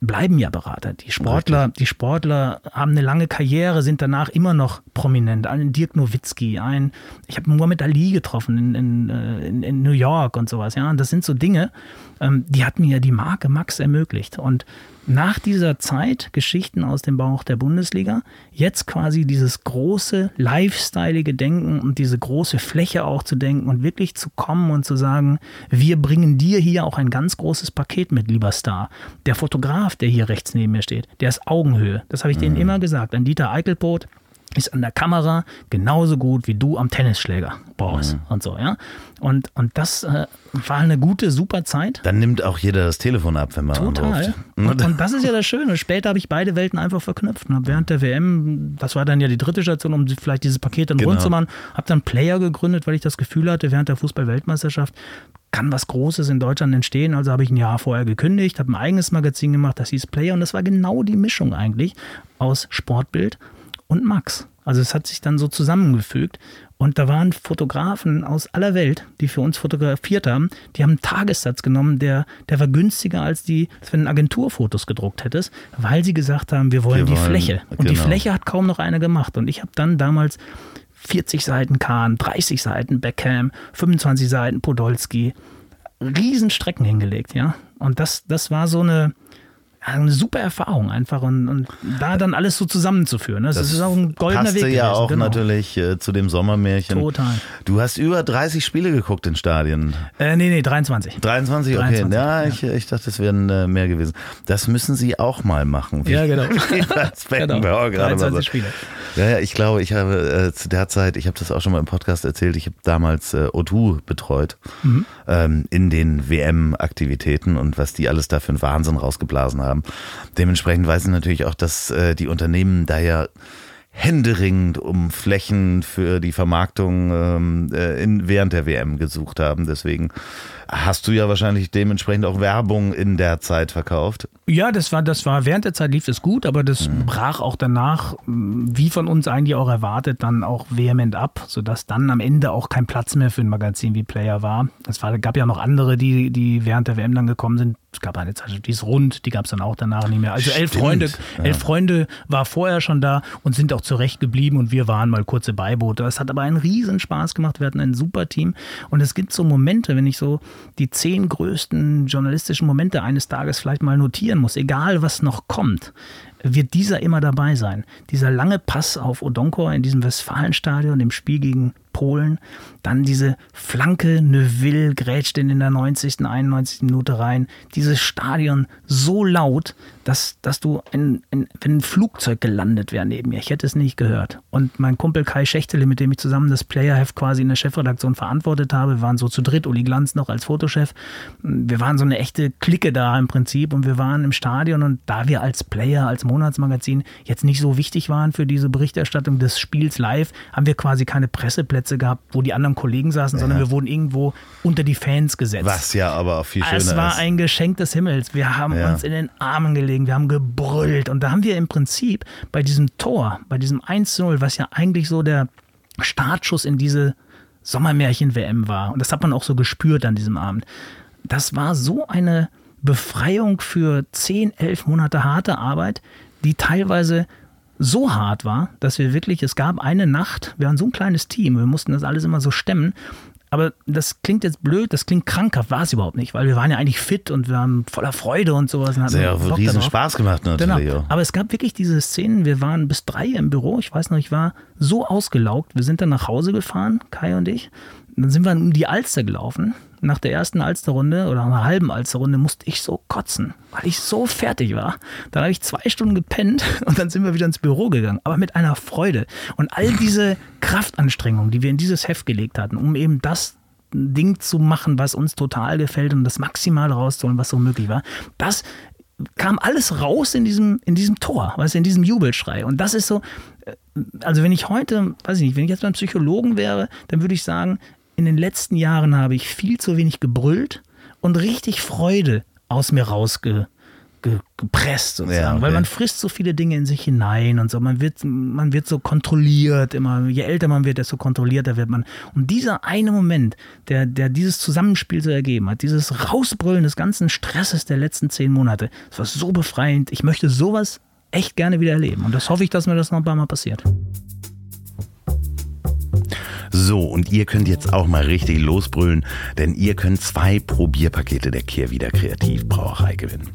bleiben ja Berater. Die Sportler, die Sportler haben eine lange Karriere, sind danach immer noch prominent. Ein Dirk Nowitzki, ein, ich habe Muhammad Ali getroffen in, in, äh, in, in, New York und sowas. Ja, und das sind so Dinge, ähm, die hat mir ja die Marke Max ermöglicht. Und nach dieser Zeit Geschichten aus dem Bauch der Bundesliga, jetzt quasi dieses große lifestyleige Denken und diese große Fläche auch zu denken und wirklich zu kommen und zu sagen, wir bringen dir hier auch ein ganz großes Paket mit, lieber Star. Der Fotograf, der hier rechts neben mir steht, der ist Augenhöhe. Das habe ich mhm. denen immer gesagt. An Dieter Eichelbrot, ist an der Kamera genauso gut wie du am Tennisschläger, Boris mhm. und so, ja. Und, und das äh, war eine gute, super Zeit. Dann nimmt auch jeder das Telefon ab, wenn man Total. Anruft. Und, und das ist ja das Schöne. Später habe ich beide Welten einfach verknüpft. Und während der WM, das war dann ja die dritte Station, um vielleicht dieses Paket dann genau. rund zu machen, habe dann Player gegründet, weil ich das Gefühl hatte, während der Fußball-Weltmeisterschaft kann was Großes in Deutschland entstehen. Also habe ich ein Jahr vorher gekündigt, habe ein eigenes Magazin gemacht, das hieß Player. Und das war genau die Mischung eigentlich aus Sportbild und Max. Also es hat sich dann so zusammengefügt. Und da waren Fotografen aus aller Welt, die für uns fotografiert haben. Die haben einen Tagessatz genommen, der, der war günstiger als die, als wenn du Agenturfotos gedruckt hättest, weil sie gesagt haben, wir wollen wir die wollen, Fläche. Und genau. die Fläche hat kaum noch einer gemacht. Und ich habe dann damals 40 Seiten Kahn, 30 Seiten Beckham, 25 Seiten Podolski, Riesenstrecken hingelegt, ja. Und das, das war so eine, eine super Erfahrung einfach und, und da dann alles so zusammenzuführen. Ne? Das, das ist auch ein goldener passte Weg. Passte ja auch genau. natürlich äh, zu dem Sommermärchen. Total. Du hast über 30 Spiele geguckt in Stadien. Äh, nee, nee, 23. 23, okay. 23, ja, ja. Ich, ich dachte, es wären äh, mehr gewesen. Das müssen sie auch mal machen. Wie ja, genau. [LAUGHS] genau. 23 Spiele. Ja, ja, ich glaube, ich habe äh, zu der Zeit, ich habe das auch schon mal im Podcast erzählt, ich habe damals äh, O2 betreut mhm. ähm, in den WM-Aktivitäten und was die alles da für einen Wahnsinn rausgeblasen haben. Dementsprechend weiß ich natürlich auch, dass äh, die Unternehmen da ja händeringend um Flächen für die Vermarktung ähm, äh, in, während der WM gesucht haben. Deswegen hast du ja wahrscheinlich dementsprechend auch Werbung in der Zeit verkauft. Ja, das war, das war während der Zeit lief es gut, aber das mhm. brach auch danach, wie von uns eigentlich auch erwartet, dann auch vehement ab, sodass dann am Ende auch kein Platz mehr für ein Magazin wie Player war. Es war, gab ja noch andere, die, die während der WM dann gekommen sind. Es gab eine Zeit, die ist rund, die gab es dann auch danach nicht mehr. Also Stimmt. elf Freunde, ja. elf Freunde war vorher schon da und sind auch zurecht geblieben und wir waren mal kurze Beiboote. Es hat aber einen riesen Spaß gemacht. Wir hatten ein super Team und es gibt so Momente, wenn ich so die zehn größten journalistischen Momente eines Tages vielleicht mal notieren muss, egal was noch kommt, wird dieser immer dabei sein. Dieser lange Pass auf Odonkor in diesem Westfalenstadion, im Spiel gegen Polen. Dann diese Flanke, Neuville grätscht in der 90., 91. Minute rein. Dieses Stadion so laut, dass, dass du, ein, ein, wenn ein Flugzeug gelandet wäre neben mir, ich hätte es nicht gehört. Und mein Kumpel Kai Schächtele, mit dem ich zusammen das Playerheft quasi in der Chefredaktion verantwortet habe, waren so zu dritt, Uli Glanz noch als Fotochef. Wir waren so eine echte Clique da im Prinzip und wir waren im Stadion und da wir als Player, als Monatsmagazin jetzt nicht so wichtig waren für diese Berichterstattung des Spiels live, haben wir quasi keine Presseplätze Plätze gehabt, wo die anderen Kollegen saßen, ja. sondern wir wurden irgendwo unter die Fans gesetzt. Was ja aber viel schöner ist. Es war ein Geschenk des Himmels. Wir haben ja. uns in den Armen gelegen, wir haben gebrüllt und da haben wir im Prinzip bei diesem Tor, bei diesem 1-0, was ja eigentlich so der Startschuss in diese Sommermärchen-WM war, und das hat man auch so gespürt an diesem Abend, das war so eine Befreiung für 10, 11 Monate harte Arbeit, die teilweise so hart war, dass wir wirklich, es gab eine Nacht, wir waren so ein kleines Team, wir mussten das alles immer so stemmen. Aber das klingt jetzt blöd, das klingt krankhaft, war es überhaupt nicht, weil wir waren ja eigentlich fit und wir waren voller Freude und sowas. Das hat ja riesen darauf. Spaß gemacht natürlich. Genau. Aber es gab wirklich diese Szenen, wir waren bis drei im Büro, ich weiß noch, ich war so ausgelaugt, wir sind dann nach Hause gefahren, Kai und ich, dann sind wir um die Alster gelaufen nach der ersten Alsterrunde oder einer halben Alsterrunde musste ich so kotzen, weil ich so fertig war. Dann habe ich zwei Stunden gepennt [LAUGHS] und dann sind wir wieder ins Büro gegangen, aber mit einer Freude. Und all diese Kraftanstrengungen, die wir in dieses Heft gelegt hatten, um eben das Ding zu machen, was uns total gefällt und das Maximale rauszuholen, was so möglich war, das kam alles raus in diesem, in diesem Tor, was in diesem Jubelschrei. Und das ist so, äh, also wenn ich heute, weiß ich nicht, wenn ich jetzt beim Psychologen wäre, dann würde ich sagen, in den letzten Jahren habe ich viel zu wenig gebrüllt und richtig Freude aus mir rausgeholt. gepresst sozusagen, Ja, okay. weil man frisst so viele Dinge in sich hinein und so. Man wird, man wird so kontrolliert immer. Je älter man wird, desto kontrollierter wird man. Und dieser eine Moment, der, der dieses Zusammenspiel so ergeben hat, dieses Rausbrüllen des ganzen Stresses der letzten zehn Monate, das war so befreiend. Ich möchte sowas echt gerne wieder erleben. Und das hoffe ich, dass mir das noch ein paar Mal passiert. So, und ihr könnt jetzt auch mal richtig losbrüllen, denn ihr könnt zwei Probierpakete der Kehrwieder Kreativbrauerei gewinnen.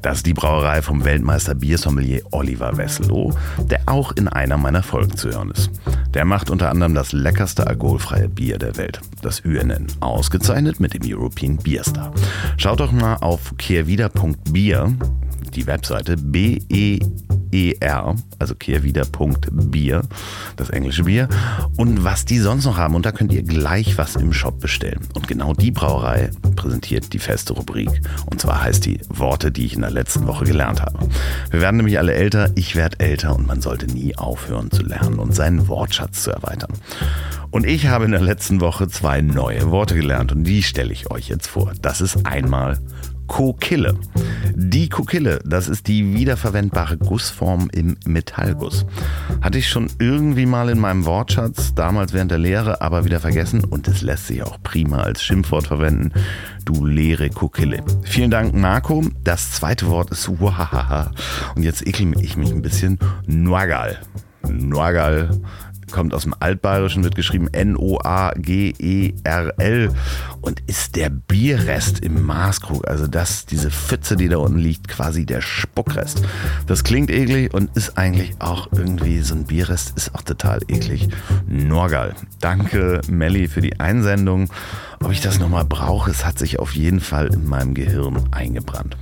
Das ist die Brauerei vom Weltmeister Biersommelier Oliver Wesselow, der auch in einer meiner Folgen zu hören ist. Der macht unter anderem das leckerste alkoholfreie Bier der Welt, das UNN, ausgezeichnet mit dem European Beer Star. Schaut doch mal auf kehrwieder.bier, die Webseite B-E-E-R, also kehrwieder.bier, das englische Bier, und was die sonst noch haben. Und da könnt ihr gleich was im Shop bestellen. Und genau die Brauerei präsentiert die feste Rubrik. Und zwar heißt die Worte, die ich in der letzten Woche gelernt habe. Wir werden nämlich alle älter, ich werde älter und man sollte nie aufhören zu lernen und seinen Wortschatz zu erweitern. Und ich habe in der letzten Woche zwei neue Worte gelernt und die stelle ich euch jetzt vor. Das ist einmal Kokille. Die Kokille, das ist die wiederverwendbare Gussform im Metallguss. Hatte ich schon irgendwie mal in meinem Wortschatz, damals während der Lehre, aber wieder vergessen und es lässt sich auch prima als Schimpfwort verwenden. Du leere Kokille. Vielen Dank, Marco. Das zweite Wort ist Wahaha. Und jetzt ekel ich mich ein bisschen. Nuagal. Nuagal kommt aus dem Altbayerischen, wird geschrieben N-O-A-G-E-R-L und ist der Bierrest im Maßkrug. Also das, diese Pfütze, die da unten liegt, quasi der Spuckrest. Das klingt eklig und ist eigentlich auch irgendwie so ein Bierrest, ist auch total eklig. Norgal. Danke, Melli, für die Einsendung. Ob ich das nochmal brauche, es hat sich auf jeden Fall in meinem Gehirn eingebrannt.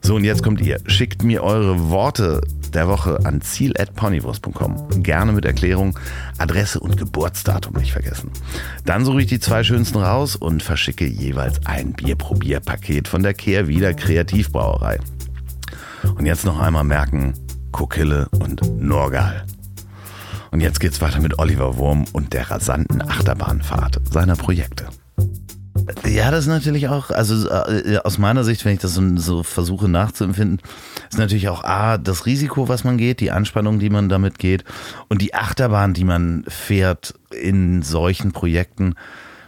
So, und jetzt kommt ihr. Schickt mir eure Worte der Woche an ziel.ponywurst.com. Gerne mit Erklärung, Adresse und Geburtsdatum nicht vergessen. Dann suche ich die zwei schönsten raus und verschicke jeweils ein Bierprobierpaket von der Kehrwieder Kreativbrauerei. Und jetzt noch einmal merken, Kokille und Norgal. Und jetzt geht's weiter mit Oliver Wurm und der rasanten Achterbahnfahrt seiner Projekte. Ja, das ist natürlich auch, also äh, aus meiner Sicht, wenn ich das so, so versuche nachzuempfinden, ist natürlich auch A, das Risiko, was man geht, die Anspannung, die man damit geht und die Achterbahn, die man fährt in solchen Projekten.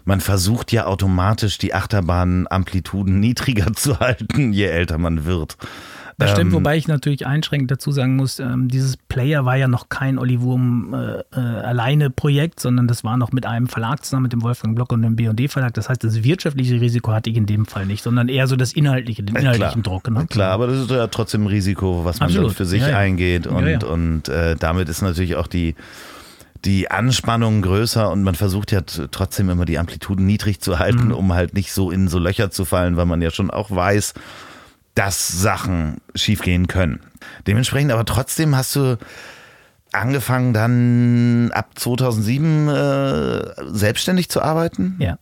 Man versucht ja automatisch die Achterbahn-Amplituden [LAUGHS] niedriger zu halten, je älter man wird. Das stimmt, Ähm, wobei ich natürlich einschränkend dazu sagen muss, ähm, dieses Player war ja noch kein Olli Wurm äh, äh, alleine Projekt, sondern das war noch mit einem Verlag zusammen, mit dem Wolfgang Block und dem B&D Verlag. Das heißt, das wirtschaftliche Risiko hatte ich in dem Fall nicht, sondern eher so das inhaltliche, den inhaltlichen klar, Druck. Ne? Klar, aber das ist ja trotzdem ein Risiko, was man Absolut. für sich Ja, ja. eingeht. Und, ja. und äh, damit ist natürlich auch die, die Anspannung größer und man versucht ja trotzdem immer die Amplituden niedrig zu halten, Mhm. um halt nicht so in so Löcher zu fallen, weil man ja schon auch weiß, dass Sachen schiefgehen können. Dementsprechend aber trotzdem hast du angefangen dann ab 2007 äh, selbstständig zu arbeiten Ja.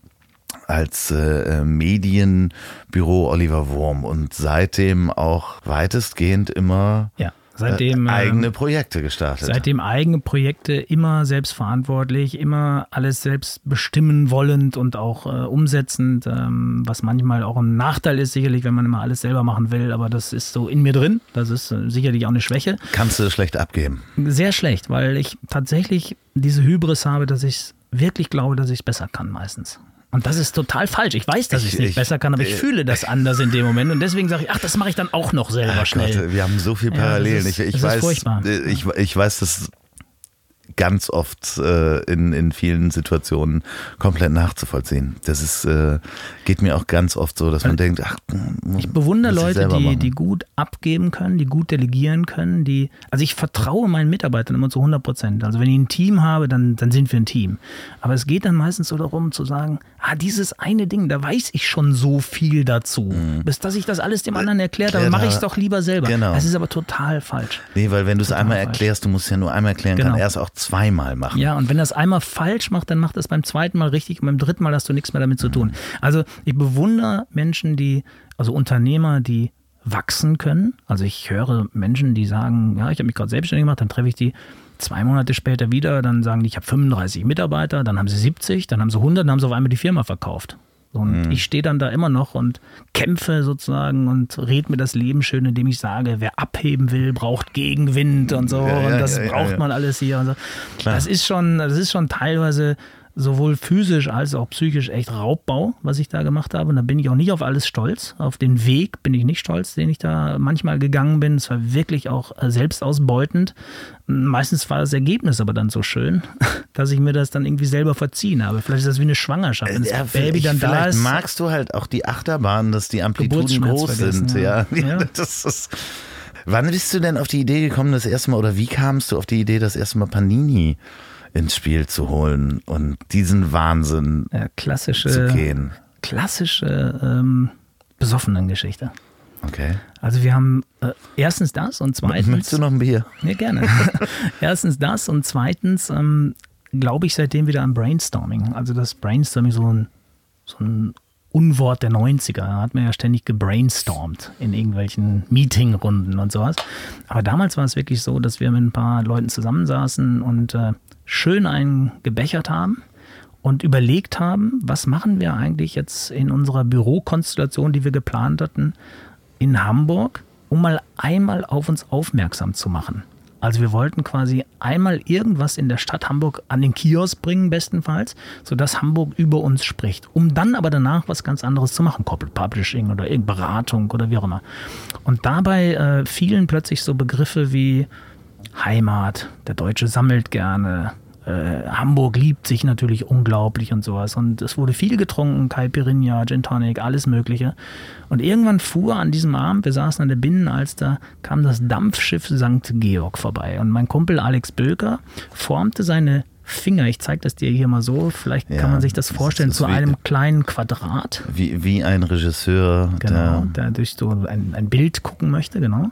als äh, Medienbüro Oliver Wurm und seitdem auch weitestgehend immer Ja. Seitdem, äh, ähm, eigene Projekte gestartet. Seitdem eigene Projekte immer selbstverantwortlich, immer alles selbst bestimmen wollend und auch äh, umsetzend, ähm, was manchmal auch ein Nachteil ist, sicherlich, wenn man immer alles selber machen will, aber das ist so in mir drin. Das ist äh, sicherlich auch eine Schwäche. Kannst du schlecht abgeben. Sehr schlecht, weil ich tatsächlich diese Hybris habe, dass ich wirklich glaube, dass ich es besser kann meistens. Und das ist total falsch. Ich weiß, dass ich es Ich- nicht ich- besser kann, aber ich äh, fühle das anders in dem Moment. Und deswegen sage ich, ach, das mache ich dann auch noch selber schnell. Gott, wir haben so viel Ja, Parallelen. ist- ich, ich, das ist weiß, furchtbar. äh, ich, ich weiß, dass ganz oft äh, in, in vielen Situationen komplett nachzuvollziehen. Das ist, äh, geht mir auch ganz oft so, dass man denkt, ach, Ich bewundere Leute, die, machen. die gut abgeben können, die gut delegieren können, die, also ich vertraue meinen Mitarbeitern immer zu 100 Prozent. Also wenn ich ein Team habe, dann, dann sind wir ein Team. Aber es geht dann meistens so darum zu sagen, ah, dieses eine Ding, da weiß ich schon so viel dazu. Bis dass ich das alles dem anderen erklärt habe, Erklärt mache ich es doch lieber selber. Genau. Das ist aber total falsch. Nee, weil wenn du es einmal falsch. erklärst, du musst es ja nur einmal erklären, Genau. kann er es auch zweimal machen. Ja, und wenn es einmal falsch macht, dann macht es beim zweiten Mal richtig und beim dritten Mal hast du nichts mehr damit zu tun. Also ich bewundere Menschen, die, also Unternehmer, die wachsen können. Also ich höre Menschen, die sagen, ja, ich habe mich gerade selbstständig gemacht, dann treffe ich die zwei Monate später wieder, dann sagen die, ich habe 35 Mitarbeiter, dann haben sie 70, dann haben sie 100, dann haben sie auf einmal die Firma verkauft. Und mhm. ich stehe dann da immer noch und kämpfe sozusagen und rede mir das Leben schön, indem ich sage, wer abheben will, braucht Gegenwind und so. Ja, ja, und das ja, braucht man alles hier. Und so. Das ist schon, das ist schon teilweise sowohl physisch als auch psychisch echt Raubbau, was ich da gemacht habe. Und da bin ich auch nicht auf alles stolz. Auf den Weg bin ich nicht stolz, den ich da manchmal gegangen bin. Es war wirklich auch äh, selbstausbeutend. Meistens war das Ergebnis aber dann so schön, [LAUGHS] dass ich mir das dann irgendwie selber verziehen habe. Vielleicht ist das wie eine Schwangerschaft. Wenn ja, das Baby dann da ist. magst du halt auch die Achterbahn, dass die Amplituden groß sind. [LAUGHS] Ja. ja. Das ist, wann bist du denn auf die Idee gekommen, das erste Mal, oder wie kamst du auf die Idee, das erste Mal Panini ins Spiel zu holen und diesen Wahnsinn ja, klassische, zu gehen. Klassische ähm, besoffenen Geschichte. Okay. Also wir haben äh, erstens das und zweitens. Möchtest du noch ein Bier? Ja, gerne. [LAUGHS] erstens das und zweitens ähm, glaube ich seitdem wieder an Brainstorming. Also das Brainstorming so ein, so ein Unwort der 90er. Da hat man ja ständig gebrainstormt in irgendwelchen Meetingrunden und sowas. Aber damals war es wirklich so, dass wir mit ein paar Leuten zusammensaßen und äh, schön einen gebechert haben und überlegt haben, was machen wir eigentlich jetzt in unserer Bürokonstellation, die wir geplant hatten, in Hamburg, um mal einmal auf uns aufmerksam zu machen. Also wir wollten quasi einmal irgendwas in der Stadt Hamburg an den Kiosk bringen, bestenfalls, sodass Hamburg über uns spricht, um dann aber danach was ganz anderes zu machen, Corporate Publishing oder Beratung oder wie auch immer. Und dabei äh, fielen plötzlich so Begriffe wie Heimat, der Deutsche sammelt gerne, äh, Hamburg liebt sich natürlich unglaublich und sowas. Und es wurde viel getrunken, Caipirinha, Gin Tonic, alles Mögliche. Und irgendwann fuhr an diesem Abend, wir saßen an der Binnenalster, kam das Dampfschiff St. Georg vorbei. Und mein Kumpel Alex Böker formte seine Finger, ich zeige das dir hier mal so, vielleicht ja, kann man sich das vorstellen, das zu einem kleinen Quadrat. Wie, wie ein Regisseur, genau, der, der durch so ein, ein Bild gucken möchte, genau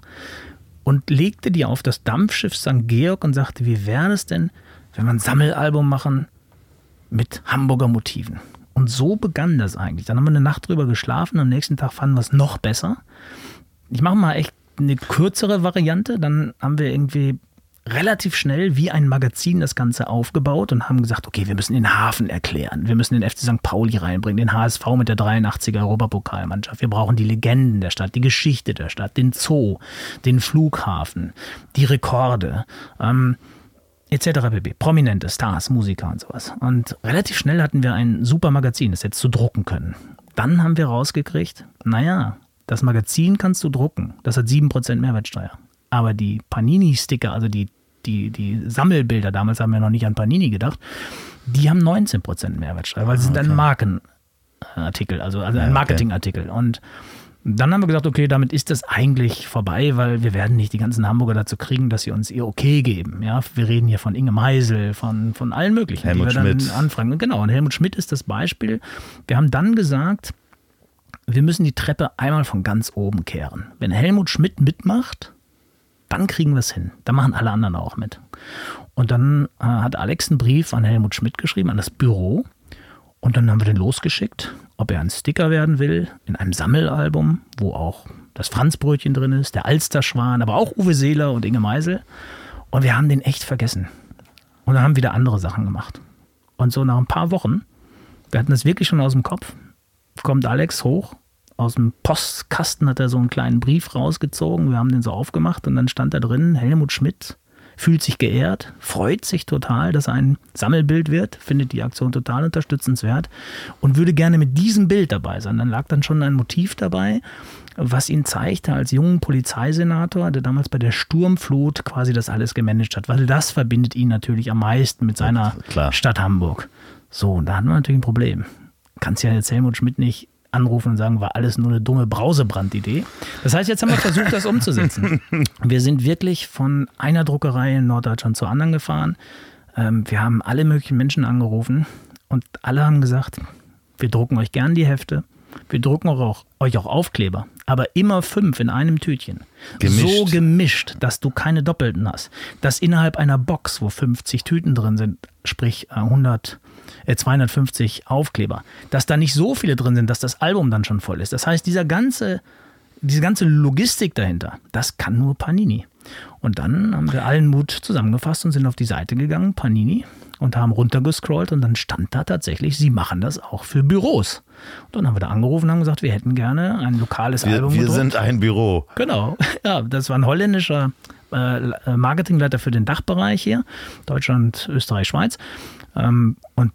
und legte die auf das Dampfschiff St. Georg und sagte, wie wäre es denn, wenn wir ein Sammelalbum machen mit Hamburger Motiven? Und so begann das eigentlich. Dann haben wir eine Nacht drüber geschlafen, am nächsten Tag fanden wir es noch besser. Ich mache mal echt eine kürzere Variante, dann haben wir irgendwie relativ schnell wie ein Magazin das Ganze aufgebaut und haben gesagt, okay, wir müssen den Hafen erklären, wir müssen den FC St. Pauli reinbringen, den HSV mit der 83er Europapokalmannschaft, wir brauchen die Legenden der Stadt, die Geschichte der Stadt, den Zoo, den Flughafen, die Rekorde, ähm, etc. pp. Prominente Stars, Musiker und sowas. Und relativ schnell hatten wir ein super Magazin, das jetzt zu drucken können. Dann haben wir rausgekriegt, naja, das Magazin kannst du drucken, das hat 7% Mehrwertsteuer. Aber die Panini-Sticker, also die, die, die Sammelbilder, damals haben wir noch nicht an Panini gedacht, die haben 19% Mehrwertsteuer, weil sie okay. sind ein Markenartikel, also, also ein Marketingartikel. Und dann haben wir gesagt, okay, damit ist das eigentlich vorbei, weil wir werden nicht die ganzen Hamburger dazu kriegen, dass sie uns ihr Okay geben. Ja, wir reden hier von Inge Meisel, von, von allen möglichen, Helmut die wir dann Schmidt. anfragen. Genau, und Helmut Schmidt ist das Beispiel. Wir haben dann gesagt, wir müssen die Treppe einmal von ganz oben kehren. Wenn Helmut Schmidt mitmacht, dann kriegen wir es hin. Da machen alle anderen auch mit. Und dann äh, hat Alex einen Brief an Helmut Schmidt geschrieben, an das Büro. Und dann haben wir den losgeschickt, ob er ein Sticker werden will, in einem Sammelalbum, wo auch das Franzbrötchen drin ist, der Alsterschwan, aber auch Uwe Seeler und Inge Meisel. Und wir haben den echt vergessen. Und dann haben wieder andere Sachen gemacht. Und so nach ein paar Wochen, wir hatten das wirklich schon aus dem Kopf, kommt Alex hoch aus dem Postkasten hat er so einen kleinen Brief rausgezogen. Wir haben den so aufgemacht und dann stand da drin, Helmut Schmidt fühlt sich geehrt, freut sich total, dass er ein Sammelbild wird, findet die Aktion total unterstützenswert und würde gerne mit diesem Bild dabei sein. Dann lag dann schon ein Motiv dabei, was ihn zeigte als jungen Polizeisenator, der damals bei der Sturmflut quasi das alles gemanagt hat, weil das verbindet ihn natürlich am meisten mit seiner Klar. Stadt Hamburg. So, und da hatten wir natürlich ein Problem. Kannst ja jetzt Helmut Schmidt nicht anrufen und sagen, war alles nur eine dumme Brausebrandidee. Das heißt, jetzt haben wir versucht, das umzusetzen. [LAUGHS] Wir sind wirklich von einer Druckerei in Norddeutschland zur anderen gefahren. Ähm, wir haben alle möglichen Menschen angerufen und alle haben gesagt, wir drucken euch gern die Hefte. Wir drucken auch, euch auch Aufkleber, aber immer fünf in einem Tütchen. Gemischt. So gemischt, dass du keine doppelten hast. Dass innerhalb einer Box, wo 50 Tüten drin sind, sprich 100 äh, 250 äh, Aufkleber, dass da nicht so viele drin sind, dass das Album dann schon voll ist. Das heißt, dieser ganze, diese ganze Logistik dahinter, das kann nur Panini. Und dann haben wir allen Mut zusammengefasst und sind auf die Seite gegangen, Panini, und haben runtergescrollt und dann stand da tatsächlich, sie machen das auch für Büros. Und dann haben wir da angerufen und haben gesagt, wir hätten gerne ein lokales Wir, Album wir gedruckt. sind ein Büro. Genau, [LAUGHS] ja, das war ein holländischer äh, Marketingleiter für den Dachbereich hier, Deutschland, Österreich, Schweiz. Ähm, und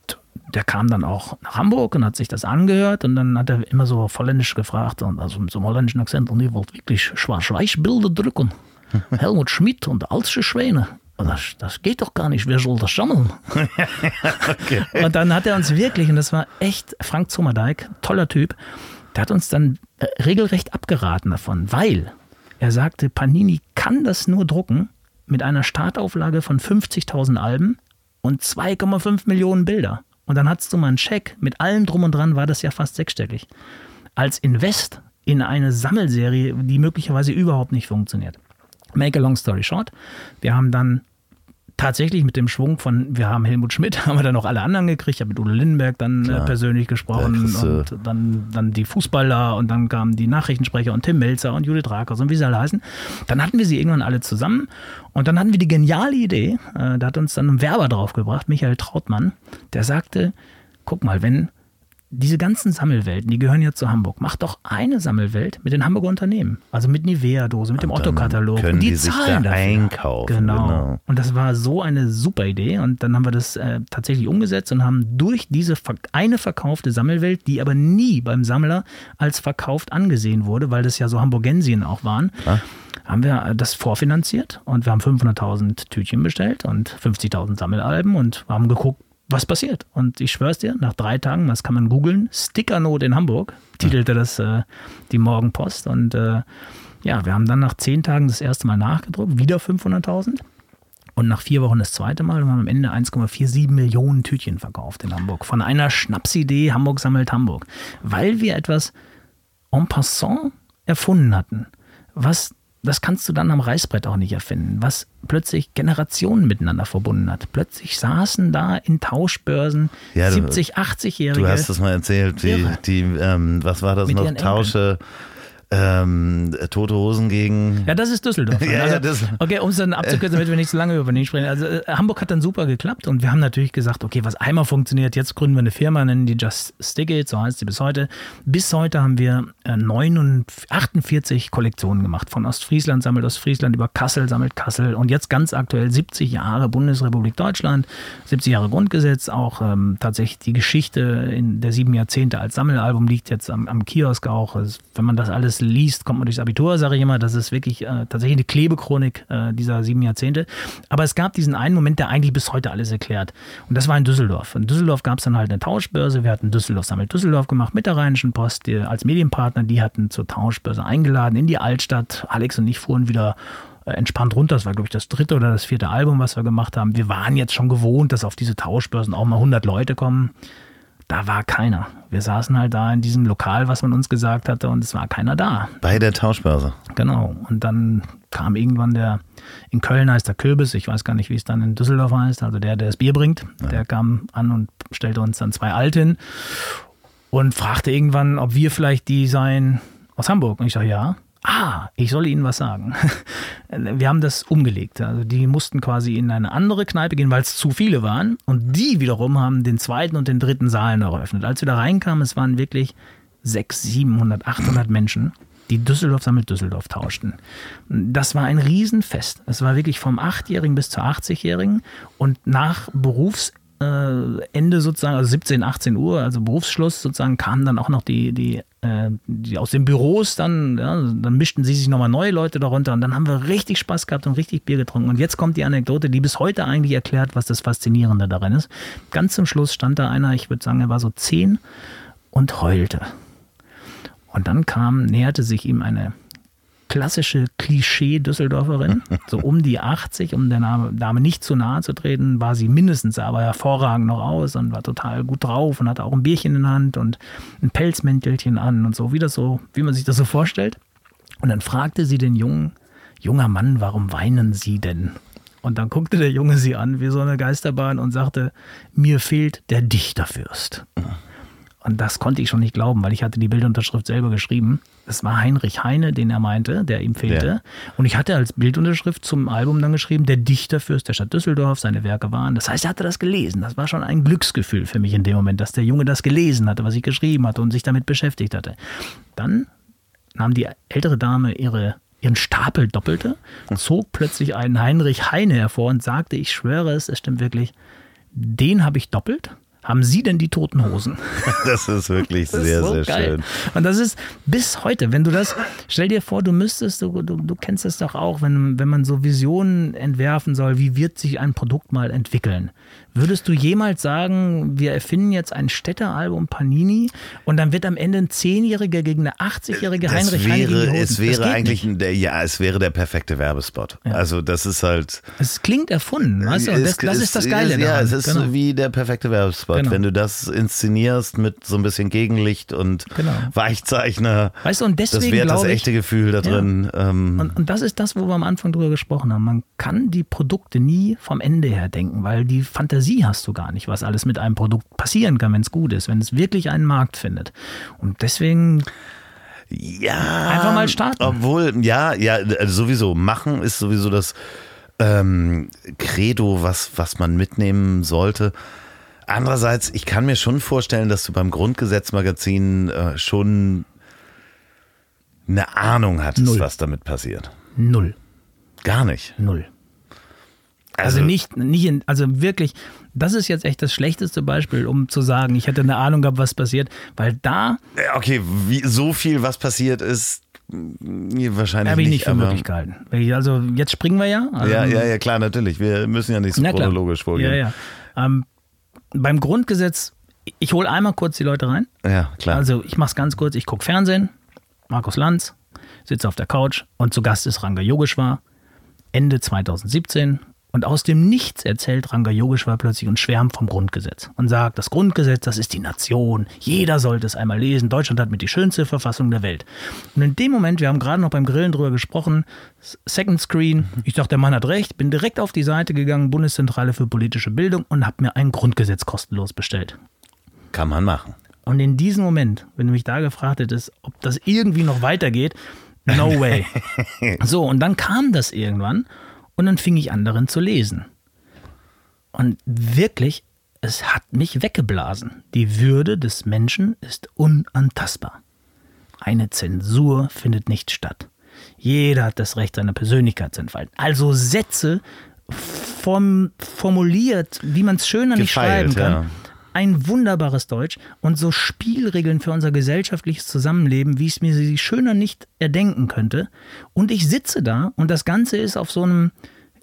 der kam dann auch nach Hamburg und hat sich das angehört und dann hat er immer so auf Holländisch gefragt, und also mit so einem holländischen Akzent, und ihr wollt wirklich Schwarz-Weiß-Bilder drücken. [LAUGHS] Helmut Schmidt und Alsche Schwäne. Und Das, das geht doch gar nicht, wer soll das sammeln? [LAUGHS] [LAUGHS] Und dann hat er uns wirklich, und das war echt Frank Zommerdijk, toller Typ, der hat uns dann äh, regelrecht abgeraten davon, weil er sagte, Panini kann das nur drucken mit einer Startauflage von 50.000 Alben und 2,5 Millionen Bilder. Und dann hattest du mal einen Scheck, mit allem drum und dran war das ja fast sechsstellig. Als Invest in eine Sammelserie, die möglicherweise überhaupt nicht funktioniert. Make a long story short, wir haben dann tatsächlich mit dem Schwung von, wir haben Helmut Schmidt, [LAUGHS] haben wir dann noch alle anderen gekriegt. Ich habe mit Udo Lindenberg dann äh, Klar. persönlich Ja, gesprochen kriegst du- und dann, dann die Fußballer und dann kamen die Nachrichtensprecher und Tim Melzer und Judith Rakers und wie sie alle heißen. Dann hatten wir sie irgendwann alle zusammen und dann hatten wir die geniale Idee, äh, da hat uns dann ein Werber draufgebracht, Michael Trautmann, der sagte, guck mal, wenn diese ganzen Sammelwelten, die gehören ja zu Hamburg. Mach doch eine Sammelwelt mit den Hamburger Unternehmen. Also mit Nivea-Dose, mit dem Und dann Otto-Katalog. Und die die zahlen da dafür. einkaufen, Genau. genau. Und das war so eine super Idee. Und dann haben wir das äh, tatsächlich umgesetzt und haben durch diese eine verkaufte Sammelwelt, die aber nie beim Sammler als verkauft angesehen wurde, weil das ja so Hamburgensien auch waren, haben wir äh, das vorfinanziert und wir haben 500.000 Tütchen bestellt und 50.000 Sammelalben und haben geguckt, was passiert. Und ich schwör's dir, nach drei Tagen, das kann man googeln, Stickernot in Hamburg, [LAUGHS] titelte das äh, die Morgenpost. Und äh, ja, wir haben dann nach zehn Tagen das erste Mal nachgedruckt, wieder 500.000. Und nach vier Wochen das zweite Mal und haben am Ende 1,47 Millionen Tütchen verkauft in Hamburg. Von einer Schnapsidee Hamburg sammelt Hamburg. Weil wir etwas en passant erfunden hatten, was das kannst du dann am Reißbrett auch nicht erfinden, was plötzlich Generationen miteinander verbunden hat. Plötzlich saßen da in Tauschbörsen Ja, du- 70, 80-Jährige. Du hast das mal erzählt, Irre. die, ähm, was war das Mit noch? ihren Enkeln. Ähm, tote Hosen gegen. Ja, das ist Düsseldorf. [LAUGHS] Ja, also, ja, das- okay, um es dann abzukürzen, damit wir nicht so lange über Berlin sprechen. Also äh, Hamburg hat dann super geklappt und wir haben natürlich gesagt, okay, was einmal funktioniert, jetzt gründen wir eine Firma, nennen die Just Stick It, so heißt sie bis heute. Bis heute haben wir äh, 49 48 Kollektionen gemacht. Von Ostfriesland sammelt Ostfriesland über Kassel sammelt Kassel und jetzt ganz aktuell 70 Jahre Bundesrepublik Deutschland, 70 Jahre Grundgesetz, auch ähm, tatsächlich die Geschichte in der sieben Jahrzehnte als Sammelalbum liegt jetzt am, am Kiosk auch. Es, wenn man das alles liest, kommt man durchs Abitur, sage ich immer. Das ist wirklich äh, tatsächlich eine Klebechronik äh, dieser sieben Jahrzehnte. Aber es gab diesen einen Moment, der eigentlich bis heute alles erklärt. Und das war in Düsseldorf. In Düsseldorf gab es dann halt eine Tauschbörse. Wir hatten Düsseldorf sammelt Düsseldorf gemacht mit der Rheinischen Post die, als Medienpartner. Die hatten zur Tauschbörse eingeladen in die Altstadt. Alex und ich fuhren wieder äh, entspannt runter. Das war, glaube ich, das dritte oder das vierte Album, was wir gemacht haben. Wir waren jetzt schon gewohnt, dass auf diese Tauschbörsen auch mal 100 Leute kommen. Da war keiner. Wir saßen halt da in diesem Lokal, was man uns gesagt hatte, und es war keiner da. Bei der Tauschbörse. Genau. Und dann kam irgendwann der, in Köln heißt der Kürbis, ich weiß gar nicht, wie es dann in Düsseldorf heißt, also der, der das Bier bringt, der kam an und stellte uns dann zwei Alte hin und fragte irgendwann, ob wir vielleicht die seien aus Hamburg. Und ich sage, ja. Ah, ich soll Ihnen was sagen. [LAUGHS] Wir haben das umgelegt. Also die mussten quasi in eine andere Kneipe gehen, weil es zu viele waren. Und die wiederum haben den zweiten und den dritten Saal eröffnet. Als wir da reinkamen, es waren wirklich 600, 700, 800 Menschen, die Düsseldorf sammelt Düsseldorf tauschten. Das war ein Riesenfest. Es war wirklich vom 8-Jährigen bis zur 80-Jährigen und nach Berufs äh, sozusagen, also 17, 18 Uhr, also Berufsschluss sozusagen, kamen dann auch noch die, die, äh, die aus den Büros dann, ja, dann mischten sie sich nochmal neue Leute darunter und dann haben wir richtig Spaß gehabt und richtig Bier getrunken. Und jetzt kommt die Anekdote, die bis heute eigentlich erklärt, was das Faszinierende darin ist. Ganz zum Schluss stand da einer, ich würde sagen, er war so 10 und heulte. Und dann kam, näherte sich ihm eine klassische Klischee-Düsseldorferin, so um die 80, um der Dame, nicht zu nahe zu treten, war sie mindestens, aber hervorragend noch aus und war total gut drauf und hatte auch ein Bierchen in der Hand und ein Pelzmäntelchen an und so, wie das so, wie man sich das so vorstellt. Und dann fragte sie den Jungen, junger Mann, warum weinen Sie denn? Und dann guckte der Junge sie an wie so eine Geisterbahn und sagte, mir fehlt der Dichterfürst. Und das konnte ich schon nicht glauben, weil ich hatte die Bildunterschrift selber geschrieben. Es war Heinrich Heine, den er meinte, der ihm fehlte. Ja. Und ich hatte als Bildunterschrift zum Album dann geschrieben, der Dichterfürst der Stadt Düsseldorf, seine Werke waren. Das heißt, er hatte das gelesen. Das war schon ein Glücksgefühl für mich in dem Moment, dass der Junge das gelesen hatte, was ich geschrieben hatte und sich damit beschäftigt hatte. Dann nahm die ältere Dame ihre, ihren Stapel doppelte, zog plötzlich einen Heinrich Heine hervor und sagte, ich schwöre es, es stimmt wirklich, den habe ich doppelt. Haben Sie denn die toten Hosen? [LAUGHS] Das ist wirklich Das ist sehr, so sehr geil. schön. Und das ist bis heute, wenn du das, stell dir vor, du müsstest, du, du, du kennst das doch auch, wenn, wenn man so Visionen entwerfen soll, wie wird sich ein Produkt mal entwickeln? Würdest du jemals sagen, wir erfinden jetzt ein Städtealbum Panini und dann wird am Ende ein Zehnjähriger gegen eine 80-jährige Das Heinrich wäre, es Das wäre eigentlich, ein, der, ja, es wäre der perfekte Werbespot. Also das ist halt. Es klingt erfunden, weißt du? Das, es- das es- ist das Geile Ja, daran. es ist Genau. wie der perfekte Werbespot. Genau. Wenn du das inszenierst mit so ein bisschen Gegenlicht und Genau. Weichzeichner, Weißt du, und das deswegen wäre das glaube ich, echte Gefühl da Ja. drin. Ähm, Und, und das ist das, wo wir am Anfang drüber gesprochen haben. Man kann die Produkte nie vom Ende her denken, weil die Fantasie hast du gar nicht, was alles mit einem Produkt passieren kann, wenn es gut ist, wenn es wirklich einen Markt findet. Und deswegen, Ja. Einfach mal starten. Obwohl, ja, ja, also sowieso. Machen ist sowieso das ähm, Credo, was, was man mitnehmen sollte. Andererseits, ich kann mir schon vorstellen, dass du beim Grundgesetzmagazin äh, schon eine Ahnung hattest, Null. was damit passiert. null, Gar nicht. null. Also, nicht, nicht in, also wirklich, das ist jetzt echt das schlechteste Beispiel, um zu sagen, ich hätte eine Ahnung gehabt, was passiert, weil da Okay, wie, so viel, was passiert ist, mh, wahrscheinlich habe ich nicht. nicht für möglich gehalten. Also jetzt springen wir ja. Also, Ja, ja, ja, klar, natürlich. Wir müssen ja nicht so chronologisch vorgehen. Ja, ja. Ähm, beim Grundgesetz, ich hole einmal kurz die Leute rein. ja klar. Also ich mache es ganz kurz. Ich gucke Fernsehen, Markus Lanz, sitze auf der Couch und zu Gast ist Ranga Yogeshwar. Ende 2017 und aus dem Nichts erzählt Ranga Yogeshwar plötzlich und schwärmt vom Grundgesetz und sagt, das Grundgesetz, das ist die Nation. Jeder sollte es einmal lesen. Deutschland hat mit die schönste Verfassung der Welt. Und in dem Moment, wir haben gerade noch beim Grillen drüber gesprochen, Second Screen, ich dachte, der Mann hat recht, bin direkt auf die Seite gegangen, Bundeszentrale für politische Bildung und habe mir ein Grundgesetz kostenlos bestellt. Kann man machen. Und in diesem Moment, wenn du mich da gefragt hättest, ob das irgendwie noch weitergeht, no way. [LAUGHS] so, und dann kam das irgendwann und dann fing ich an, darin zu lesen. Und wirklich, es hat mich weggeblasen. Die Würde des Menschen ist unantastbar. Eine Zensur findet nicht statt. Jeder hat das Recht, seine Persönlichkeit zu entfalten. Also Sätze form, formuliert, wie man es schöner nicht Gefeilt, schreiben kann. ja. Ein wunderbares Deutsch und so Spielregeln für unser gesellschaftliches Zusammenleben, wie ich es mir sie schöner nicht erdenken könnte. Und ich sitze da und das Ganze ist auf so einem,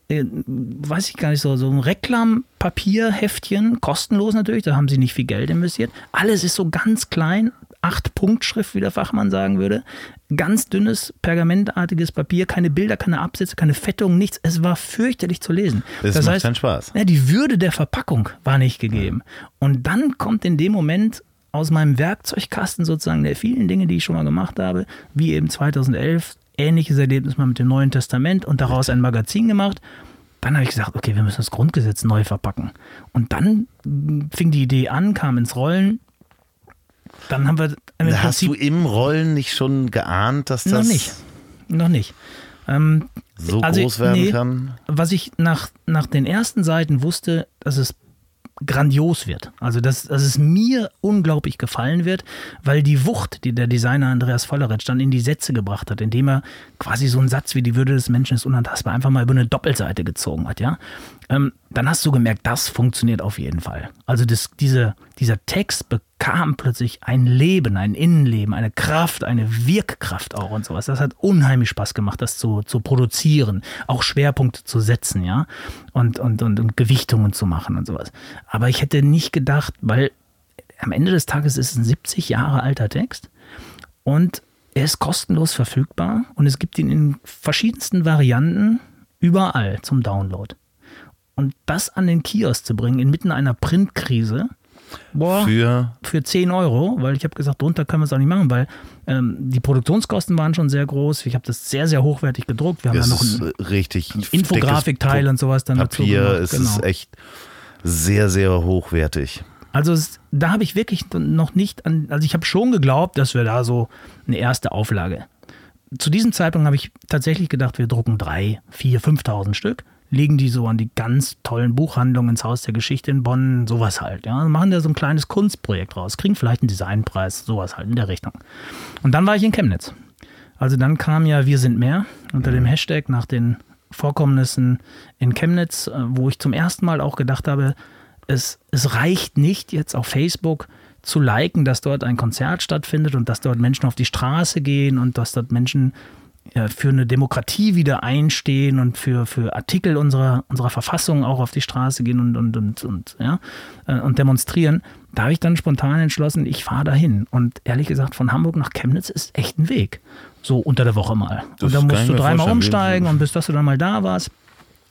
äh, weiß ich gar nicht, so, so ein Reklampapierheftchen, kostenlos natürlich, da haben sie nicht viel Geld investiert. Alles ist so ganz klein, acht Punktschrift, wie der Fachmann sagen würde. Ganz dünnes, pergamentartiges Papier, keine Bilder, keine Absätze, keine Fettung, nichts. Es war fürchterlich zu lesen. Es macht keinen Spaß. Ja, die Würde der Verpackung war nicht gegeben. Und dann kommt in dem Moment aus meinem Werkzeugkasten sozusagen der vielen Dinge, die ich schon mal gemacht habe, wie eben 2011, ähnliches Erlebnis mal mit dem Neuen Testament und daraus ein Magazin gemacht. Dann habe ich gesagt, okay, wir müssen das Grundgesetz neu verpacken. Und dann fing die Idee an, kam ins Rollen. Dann haben wir im Hast du im Rollen nicht schon geahnt, dass das noch nicht. Noch nicht. Ähm, so Also, groß werden nee. kann? was ich nach, nach den ersten Seiten wusste, dass es grandios wird. Also, dass, dass es mir unglaublich gefallen wird, weil die Wucht, die der Designer Andreas Volleritsch dann in die Sätze gebracht hat, indem er quasi so einen Satz wie die Würde des Menschen ist unantastbar einfach mal über eine Doppelseite gezogen hat, ja, ähm, dann hast du gemerkt, das funktioniert auf jeden Fall. Also das, diese, dieser Text bekam plötzlich ein Leben, ein Innenleben, eine Kraft, eine Wirkkraft auch und sowas. Das hat unheimlich Spaß gemacht, das zu, zu produzieren, auch Schwerpunkte zu setzen, ja, und, und, und, und Gewichtungen zu machen und sowas. Aber ich hätte nicht gedacht, weil am Ende des Tages ist es ein 70 Jahre alter Text und er ist kostenlos verfügbar und es gibt ihn in verschiedensten Varianten überall zum Download. Und das an den Kiosk zu bringen, inmitten einer Printkrise, boah, Für für 10 Euro, weil ich habe gesagt, drunter können wir es auch nicht machen, weil ähm, die Produktionskosten waren schon sehr groß. Ich habe das sehr, sehr hochwertig gedruckt. Wir haben ja noch ein richtig Infografikteil dickes und sowas dann dazu Papier. gemacht, Es genau. ist echt sehr, sehr hochwertig. Also es, da habe ich wirklich noch nicht an, also ich habe schon geglaubt, dass wir da so eine erste Auflage. Zu diesem Zeitpunkt habe ich tatsächlich gedacht, wir drucken drei, vier, 5.000 Stück, legen die so an die ganz tollen Buchhandlungen ins Haus der Geschichte in Bonn, sowas halt. Ja, machen da so ein kleines Kunstprojekt raus, kriegen vielleicht einen Designpreis, sowas halt in der Richtung. Und dann war ich in Chemnitz. Also dann kam ja Wir sind mehr unter dem Hashtag nach den Vorkommnissen in Chemnitz, äh, wo ich zum ersten Mal auch gedacht habe, es, es reicht nicht jetzt auf Facebook zu liken, dass dort ein Konzert stattfindet und dass dort Menschen auf die Straße gehen und dass dort Menschen ja, für eine Demokratie wieder einstehen und für, für Artikel unserer, unserer Verfassung auch auf die Straße gehen und, und, und, und, ja, äh, und demonstrieren. Da habe ich dann spontan entschlossen, ich fahre dahin. Und ehrlich gesagt, von Hamburg nach Chemnitz ist echt ein Weg. So unter der Woche mal. Das und dann musst du dreimal umsteigen und bis dass du dann mal da warst.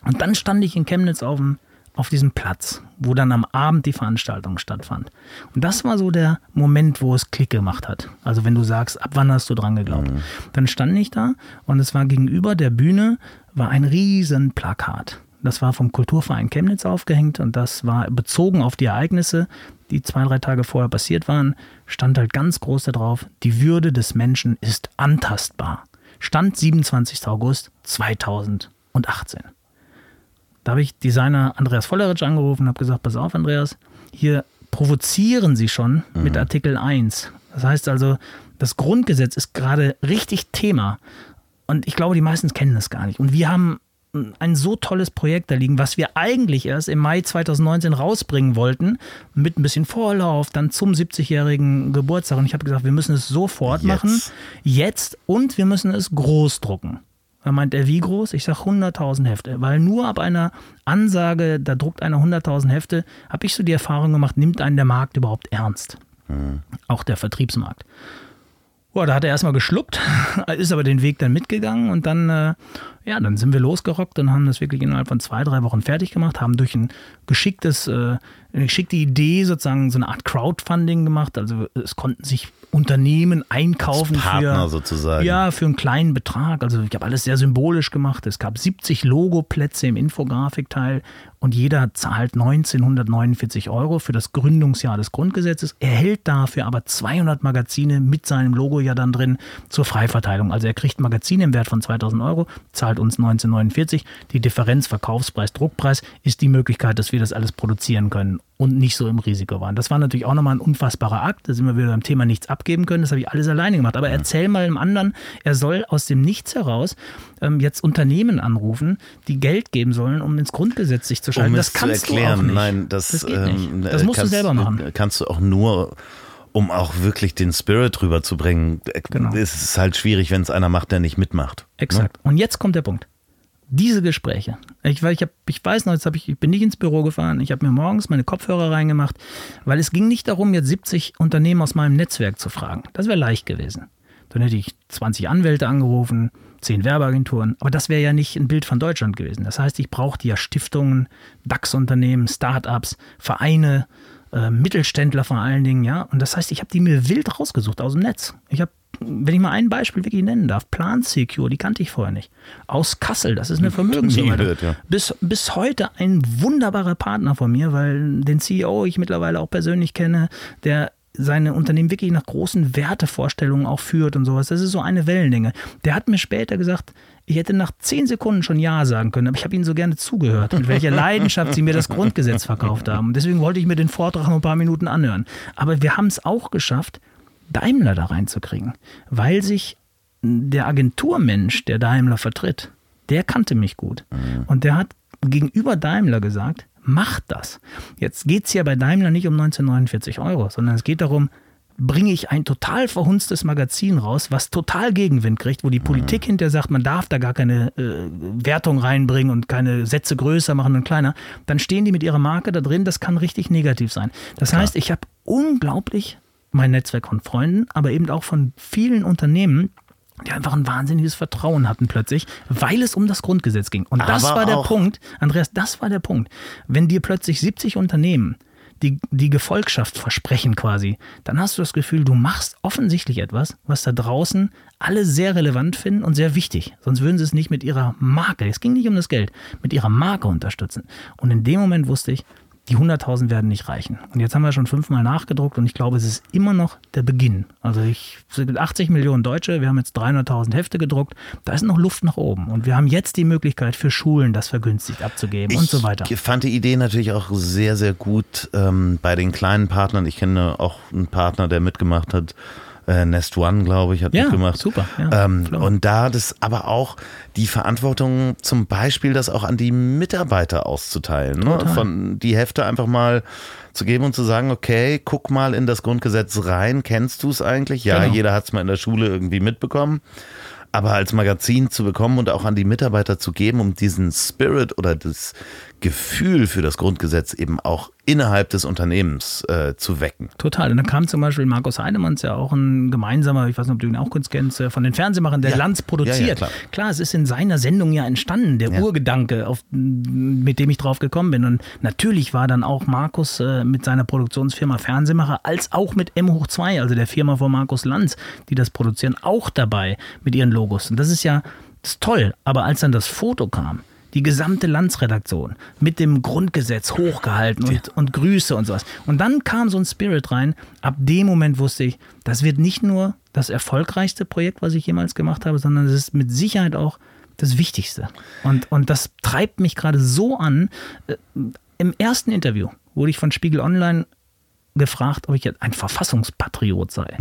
Und dann stand ich in Chemnitz auf dem auf diesem Platz, wo dann am Abend die Veranstaltung stattfand. Und das war so der Moment, wo es Klick gemacht hat. Also wenn du sagst, ab wann hast du dran geglaubt? Mhm. Dann stand ich da und es war gegenüber der Bühne war ein riesen Plakat. Das war vom Kulturverein Chemnitz aufgehängt und das war bezogen auf die Ereignisse, die zwei, drei Tage vorher passiert waren, stand halt ganz groß da drauf, die Würde des Menschen ist antastbar. Stand 27. August 2018. Da habe ich Designer Andreas Volleritsch angerufen und habe gesagt, pass auf Andreas, hier provozieren Sie schon mhm. mit Artikel 1. Das heißt also, das Grundgesetz ist gerade richtig Thema. Und ich glaube, die meisten kennen das gar nicht. Und wir haben ein so tolles Projekt da liegen, was wir eigentlich erst im Mai 2019 rausbringen wollten, mit ein bisschen Vorlauf, dann zum 70-jährigen Geburtstag. Und ich habe gesagt, wir müssen es sofort jetzt. machen, jetzt und wir müssen es groß drucken. Da meint er, wie groß? Ich sage 100.000 Hefte. Weil nur ab einer Ansage, da druckt einer 100.000 Hefte, habe ich so die Erfahrung gemacht, nimmt einen der Markt überhaupt ernst. Mhm. Auch der Vertriebsmarkt. Boah, da hat er erstmal geschluckt, [LAUGHS] ist aber den Weg dann mitgegangen und dann, äh, ja, dann sind wir losgerockt und haben das wirklich innerhalb von zwei, drei Wochen fertig gemacht, haben durch ein geschicktes, äh, eine geschickte Idee sozusagen so eine Art Crowdfunding gemacht. Also es konnten sich Unternehmen einkaufen Als Partner für, sozusagen. Ja, für einen kleinen Betrag. Also ich habe alles sehr symbolisch gemacht. Es gab 70 Logoplätze im Infografikteil und jeder zahlt 1949 Euro für das Gründungsjahr des Grundgesetzes, erhält dafür aber 200 Magazine mit seinem Logo ja dann drin zur Freiverteilung. Also er kriegt Magazine im Wert von 2000 Euro, zahlt uns 1949. Die Differenz Verkaufspreis, Druckpreis ist die Möglichkeit, dass wir das alles produzieren können und nicht so im Risiko waren. Das war natürlich auch nochmal ein unfassbarer Akt. Da sind wir wieder beim Thema nichts abgeben können. Das habe ich alles alleine gemacht. Aber erzähl mal einem anderen, er soll aus dem Nichts heraus ähm, jetzt Unternehmen anrufen, die Geld geben sollen, um ins Grundgesetz sich zu schalten. Um das kannst du auch nicht. Nein, das, das geht nicht. Ähm, das musst kannst, du selber machen. Kannst du auch nur um auch wirklich den Spirit rüberzubringen. Genau. Es ist halt schwierig, wenn es einer macht, der nicht mitmacht. Exakt. Ne? Und jetzt kommt der Punkt diese Gespräche. Ich, ich, hab, ich weiß noch, jetzt hab ich, ich bin nicht ins Büro gefahren, ich habe mir morgens meine Kopfhörer reingemacht, weil es ging nicht darum, jetzt 70 Unternehmen aus meinem Netzwerk zu fragen. Das wäre leicht gewesen. Dann hätte ich 20 Anwälte angerufen, 10 Werbeagenturen, aber das wäre ja nicht ein Bild von Deutschland gewesen. Das heißt, ich brauchte ja Stiftungen, DAX-Unternehmen, Start-ups, Vereine, äh, Mittelständler vor allen Dingen, ja. Und das heißt, ich habe die mir wild rausgesucht aus dem Netz. Ich habe wenn ich mal ein Beispiel wirklich nennen darf, Plan Secure, die kannte ich vorher nicht. Aus Kassel, das ist eine Vermögensverwaltung. Ja. Bis, bis heute ein wunderbarer Partner von mir, weil den CEO ich mittlerweile auch persönlich kenne, der seine Unternehmen wirklich nach großen Wertevorstellungen auch führt und sowas. Das ist so eine Wellenlänge. Der hat mir später gesagt, ich hätte nach zehn Sekunden schon Ja sagen können, aber ich habe ihnen so gerne zugehört, mit welcher [LAUGHS] Leidenschaft sie mir das Grundgesetz verkauft haben. Und deswegen wollte ich mir den Vortrag noch ein paar Minuten anhören. Aber wir haben es auch geschafft, Daimler da reinzukriegen, weil sich der Agenturmensch, der Daimler vertritt, der kannte mich gut. Mhm. Und der hat gegenüber Daimler gesagt, macht das. Jetzt geht es ja bei Daimler nicht um 1949 Euro, sondern es geht darum, bringe ich ein total verhunztes Magazin raus, was total Gegenwind kriegt, wo die Politik mhm. hinterher sagt, man darf da gar keine äh, Wertung reinbringen und keine Sätze größer machen und kleiner, dann stehen die mit ihrer Marke da drin, das kann richtig negativ sein. Das Klar. heißt, ich habe unglaublich mein Netzwerk von Freunden, aber eben auch von vielen Unternehmen, die einfach ein wahnsinniges Vertrauen hatten plötzlich, weil es um das Grundgesetz ging. Und das aber war der Punkt, Andreas, das war der Punkt. Wenn dir plötzlich 70 Unternehmen die, die Gefolgschaft versprechen quasi, dann hast du das Gefühl, du machst offensichtlich etwas, was da draußen alle sehr relevant finden und sehr wichtig. Sonst würden sie es nicht mit ihrer Marke, es ging nicht um das Geld, mit ihrer Marke unterstützen. Und in dem Moment wusste ich, die 100.000 werden nicht reichen. Und jetzt haben wir schon fünfmal nachgedruckt und ich glaube, es ist immer noch der Beginn. Also ich, 80 Millionen Deutsche, wir haben jetzt 300.000 Hefte gedruckt, da ist noch Luft nach oben. Und wir haben jetzt die Möglichkeit für Schulen, das vergünstigt abzugeben ich und so weiter. Ich fand die Idee natürlich auch sehr, sehr gut ähm, bei den kleinen Partnern. Ich kenne auch einen Partner, der mitgemacht hat, äh, Nest One, glaube ich, hat Ja, mitgemacht. super, ja, ähm, und da das aber auch die Verantwortung, zum Beispiel das auch an die Mitarbeiter auszuteilen. Ne? Von die Hefte einfach mal zu geben und zu sagen, okay, guck mal in das Grundgesetz rein, kennst du es eigentlich? Ja, Genau. jeder hat es mal in der Schule irgendwie mitbekommen. Aber als Magazin zu bekommen und auch an die Mitarbeiter zu geben, um diesen Spirit oder das Gefühl für das Grundgesetz eben auch innerhalb des Unternehmens äh, zu wecken. Total. Und dann kam zum Beispiel Markus Heinemanns, ja auch ein gemeinsamer, ich weiß nicht, ob du ihn auch kurz kennst, äh, von den Fernsehmachern, der Ja. Lanz produziert. Ja, ja, klar. klar. es ist in seiner Sendung ja entstanden, der. Urgedanke, auf, mit dem ich drauf gekommen bin. Und natürlich war dann auch Markus äh, mit seiner Produktionsfirma Fernsehmacher, als auch mit M hoch 2, also der Firma von Markus Lanz, die das produzieren, auch dabei mit ihren Logos. Und das ist ja das ist toll. Aber als dann das Foto kam, die gesamte Landsredaktion mit dem Grundgesetz hochgehalten und, und Grüße und sowas. Und dann kam so ein Spirit rein. Ab dem Moment wusste ich, das wird nicht nur das erfolgreichste Projekt, was ich jemals gemacht habe, sondern es ist mit Sicherheit auch das Wichtigste. Und, und das treibt mich gerade so an. Äh, Im ersten Interview wurde ich von Spiegel Online gefragt, ob ich jetzt ein Verfassungspatriot sei.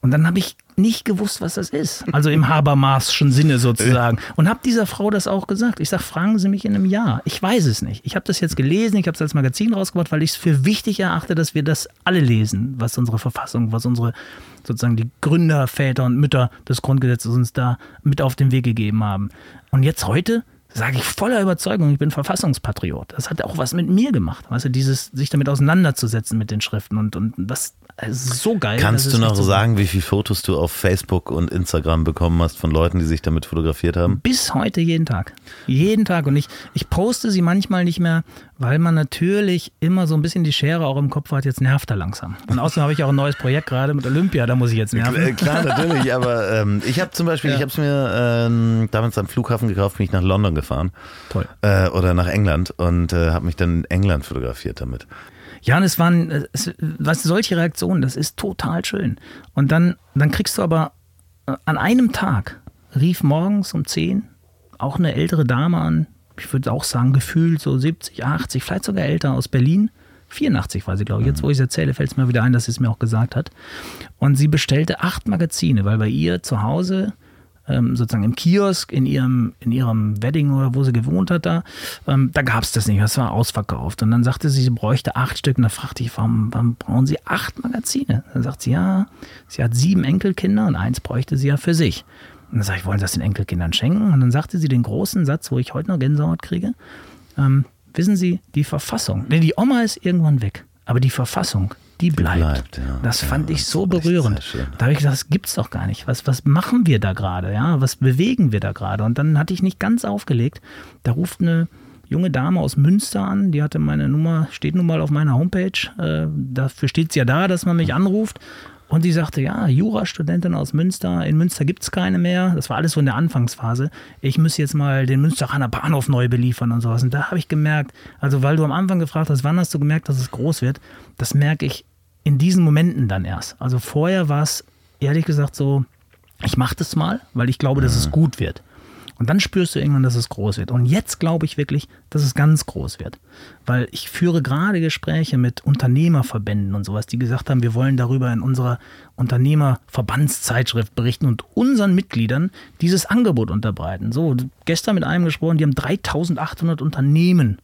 Und dann habe ich nicht gewusst, was das ist. Also im Habermasschen Sinne sozusagen. Und habe dieser Frau das auch gesagt. Ich sage, fragen Sie mich in einem Jahr. Ich weiß es nicht. Ich habe das jetzt gelesen, ich habe es als Magazin rausgebracht, weil ich es für wichtig erachte, dass wir das alle lesen, was unsere Verfassung, was unsere sozusagen die Gründer, Väter und Mütter des Grundgesetzes uns da mit auf den Weg gegeben haben. Und jetzt heute sage ich voller Überzeugung, ich bin Verfassungspatriot. Das hat auch was mit mir gemacht, weißt du, dieses, sich damit auseinanderzusetzen mit den Schriften und, und das ist so geil. Kannst du noch so- sagen, wie viele Fotos du auf Facebook und Instagram bekommen hast von Leuten, die sich damit fotografiert haben? Bis heute jeden Tag. Jeden Tag. Und ich, ich poste sie manchmal nicht mehr, weil man natürlich immer so ein bisschen die Schere auch im Kopf hat, jetzt nervt er langsam. Und außerdem habe ich auch ein neues Projekt gerade mit Olympia, da muss ich jetzt nerven. Klar, natürlich, [LAUGHS] aber ähm, ich habe zum Beispiel, Ja. ich habe es mir ähm, damals am Flughafen gekauft, bin ich nach London gefahren Toll. äh, oder nach England und äh, habe mich dann in England fotografiert damit. Ja, und es waren, äh, es, was solche Reaktionen, das ist total schön. Und dann, dann kriegst du aber äh, an einem Tag, rief morgens um 10 auch eine ältere Dame an, ich würde auch sagen, gefühlt so 70, 80, vielleicht sogar älter aus Berlin. 84 war sie, glaube ich. Jetzt, wo ich es erzähle, fällt es mir wieder ein, dass sie es mir auch gesagt hat. Und sie bestellte acht Magazine, weil bei ihr zu Hause ähm, sozusagen im Kiosk, in ihrem, in ihrem Wedding oder wo sie gewohnt hat, da, ähm, da gab es das nicht, das war ausverkauft. Und dann sagte sie, sie bräuchte acht Stück. Und da fragte ich, warum, warum brauchen Sie acht Magazine? Dann sagt sie, ja, sie hat sieben Enkelkinder und eins bräuchte sie ja für sich. Und dann sage ich, wollen Sie das den Enkelkindern schenken? Und dann sagte sie den großen Satz, wo ich heute noch Gänsehaut kriege. Ähm, wissen Sie, die Verfassung, nee, die Oma ist irgendwann weg, aber die Verfassung, die bleibt. bleibt, ja. das Ja, fand ich so berührend. Da habe ich gesagt, das gibt's doch gar nicht. Was, was machen wir da gerade? Ja, was bewegen wir da gerade? Und dann hatte ich nicht ganz aufgelegt. Da ruft eine junge Dame aus Münster an, die hatte meine Nummer, steht nun mal auf meiner Homepage. Äh, dafür steht es ja da, dass man mich anruft. Und die sagte, ja, Jurastudentin aus Münster, in Münster gibt es keine mehr. Das war alles so in der Anfangsphase. Ich muss jetzt mal den Münsteraner Bahnhof neu beliefern und sowas. Und da habe ich gemerkt, also weil du am Anfang gefragt hast, wann hast du gemerkt, dass es groß wird, das merke ich in diesen Momenten dann erst. Also vorher war es ehrlich gesagt so, ich mache das mal, weil ich glaube, dass es gut wird. Und dann spürst du irgendwann, dass es groß wird. Und jetzt glaube ich wirklich, dass es ganz groß wird. Weil ich führe gerade Gespräche mit Unternehmerverbänden und sowas, die gesagt haben, wir wollen darüber in unserer Unternehmerverbandszeitschrift berichten und unseren Mitgliedern dieses Angebot unterbreiten. So, gestern mit einem gesprochen, die haben 3800 Unternehmen.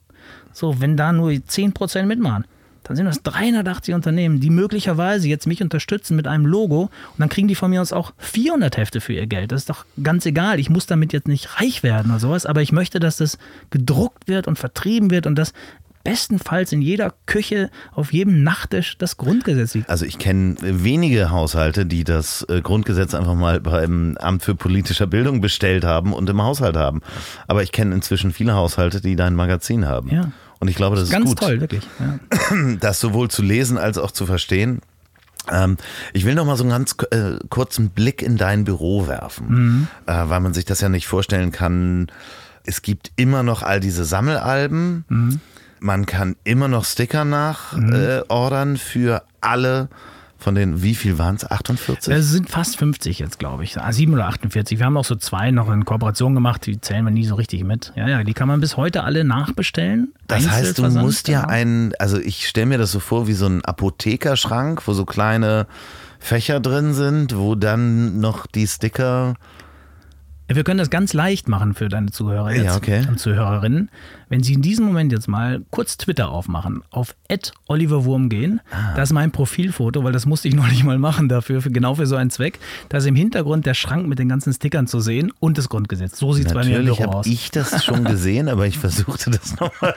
So, wenn da nur 10% mitmachen, dann sind das 380 Unternehmen, die möglicherweise jetzt mich unterstützen mit einem Logo und dann kriegen die von mir aus auch 400 Hefte für ihr Geld. Das ist doch ganz egal. Ich muss damit jetzt nicht reich werden oder sowas, aber ich möchte, dass das gedruckt wird und vertrieben wird und dass bestenfalls in jeder Küche, auf jedem Nachttisch das Grundgesetz liegt. Also ich kenne wenige Haushalte, die das äh, Grundgesetz einfach mal beim Amt für politische Bildung bestellt haben und im Haushalt haben. Aber ich kenne inzwischen viele Haushalte, die dein Magazin haben. Ja. Und ich glaube, das ist Ganz gut, toll, wirklich. Ja. [CLEARS THROAT] das sowohl zu lesen als auch zu verstehen. Ähm, ich will noch mal so einen ganz äh, kurzen Blick in dein Büro werfen, äh, weil man sich das ja nicht vorstellen kann. Es gibt immer noch all diese Sammelalben. Man kann immer noch Sticker nachordern Mhm. äh, für alle von den, wie viel waren es? 48? Es sind fast 50 jetzt, glaube ich. Ah, 7 oder 48. Wir haben auch so zwei noch in Kooperation gemacht, die zählen wir nie so richtig mit. Ja, ja, die kann man bis heute alle nachbestellen. Das heißt, du musst ja genau. einen, also ich stelle mir das so vor wie so ein Apothekerschrank, wo so kleine Fächer drin sind, wo dann noch die Sticker. Wir können das ganz leicht machen für deine Zuhörer jetzt Ja, okay. und Zuhörerinnen. Wenn sie in diesem Moment jetzt mal kurz Twitter aufmachen, auf @oliverwurm gehen, Ah. das ist mein Profilfoto, weil das musste ich [LAUGHS] neulich mal machen dafür, für, genau für so einen Zweck. Da ist im Hintergrund der Schrank mit den ganzen Stickern zu sehen und das Grundgesetz. So sieht es bei mir im Natürlich Büro habe aus. ich das schon gesehen, aber ich [LAUGHS] versuchte das nochmal,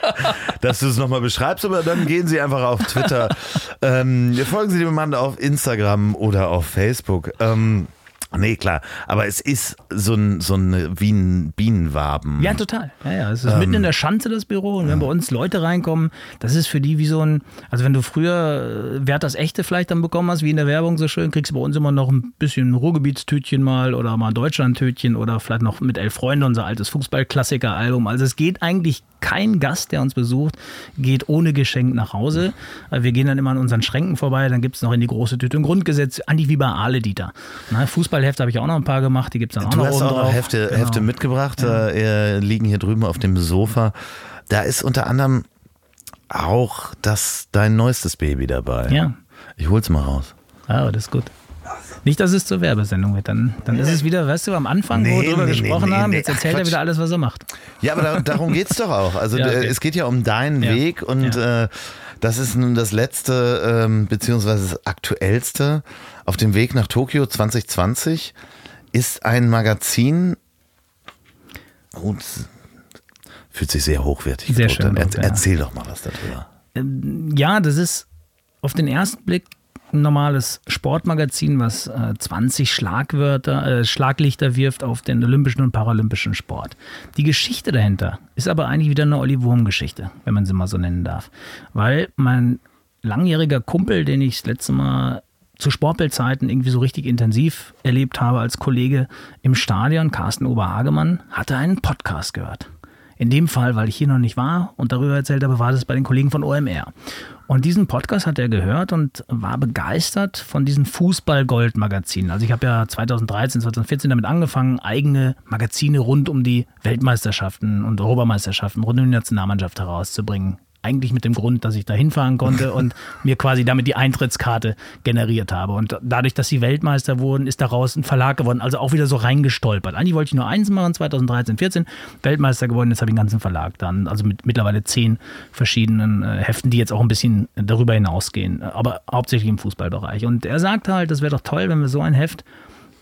dass du es nochmal beschreibst, aber dann gehen Sie einfach auf Twitter. [LAUGHS] ähm, folgen Sie dem Mann auf Instagram oder auf Facebook. Ähm, nee, klar, aber es ist so ein, so ein wie ein Bienenwaben. Ja, total. Ja, ja. Es ist Ähm. mitten in der Schanze das Büro und wenn bei uns Leute reinkommen, das ist für die wie so ein, also wenn du früher äh, Wert das echte vielleicht dann bekommen hast, wie in der Werbung so schön, kriegst du bei uns immer noch ein bisschen Ruhrgebietstütchen mal oder mal Deutschlandtütchen oder vielleicht noch mit Elf Freunde, unser altes Fußball-Klassiker-Album. Also es geht eigentlich kein Gast, der uns besucht, geht ohne Geschenk nach Hause. Äh, Wir gehen dann immer an unseren Schränken vorbei, dann gibt es noch in die große Tüte ein Grundgesetz, eigentlich wie bei Ale Dieter. Na, Fußballhefte habe ich auch noch ein paar gemacht, die gibt es dann auch Du noch hast oben auch noch. Hefte, Genau. Hefte mitgebracht, äh, liegen hier drüben auf dem Sofa. Da ist unter anderem auch das dein neuestes Baby dabei. Ja. Ich hol's mal raus. Ja, aber das ist gut. Nicht, dass es zur Werbesendung wird. Dann, dann ist es wieder, weißt du, am Anfang, wo Nee, wir drüber nee, gesprochen nee, haben, jetzt Ach, erzählt er Quatsch. wieder alles, was er macht. Ja, aber da, darum geht's doch auch. Also [LAUGHS] Ja, okay. es geht ja um deinen Ja. Weg und äh, das ist nun das letzte ähm, beziehungsweise das aktuellste auf dem Weg nach Tokio 2020 ist ein Magazin. Oh, das fühlt sich sehr hochwertig Sehr schön Er, auch, ja. Erzähl doch mal was darüber. Ja, das ist auf den ersten Blick ein normales Sportmagazin, was äh, 20 Schlagwörter, äh, Schlaglichter wirft auf den olympischen und paralympischen Sport. Die Geschichte dahinter ist aber eigentlich wieder eine Olli Wurm-Geschichte, wenn man sie mal so nennen darf. Weil mein langjähriger Kumpel, den ich das letzte Mal zu Sportbildzeiten irgendwie so richtig intensiv erlebt habe als Kollege im Stadion, Carsten Oberhagemann, hatte einen Podcast gehört. In dem Fall, weil ich hier noch nicht war und darüber erzählt habe, war das bei den Kollegen von OMR. Und diesen Podcast hat er gehört und war begeistert von diesen Fußball-Gold-Magazinen. Also ich habe ja 2013, 2014 damit angefangen, eigene Magazine rund um die Weltmeisterschaften und Europameisterschaften, rund um die Nationalmannschaft herauszubringen. Eigentlich mit dem Grund, dass ich da hinfahren konnte und [LAUGHS] mir quasi damit die Eintrittskarte generiert habe. Und dadurch, dass sie Weltmeister wurden, ist daraus ein Verlag geworden. Also auch wieder so reingestolpert. Eigentlich wollte ich nur eins machen, 2013, 14, Weltmeister geworden. Jetzt habe ich einen ganzen Verlag dann. Also mit mittlerweile zehn verschiedenen äh, Heften, die jetzt auch ein bisschen darüber hinausgehen. Aber hauptsächlich im Fußballbereich. Und er sagte halt, das wäre doch toll, wenn wir so ein Heft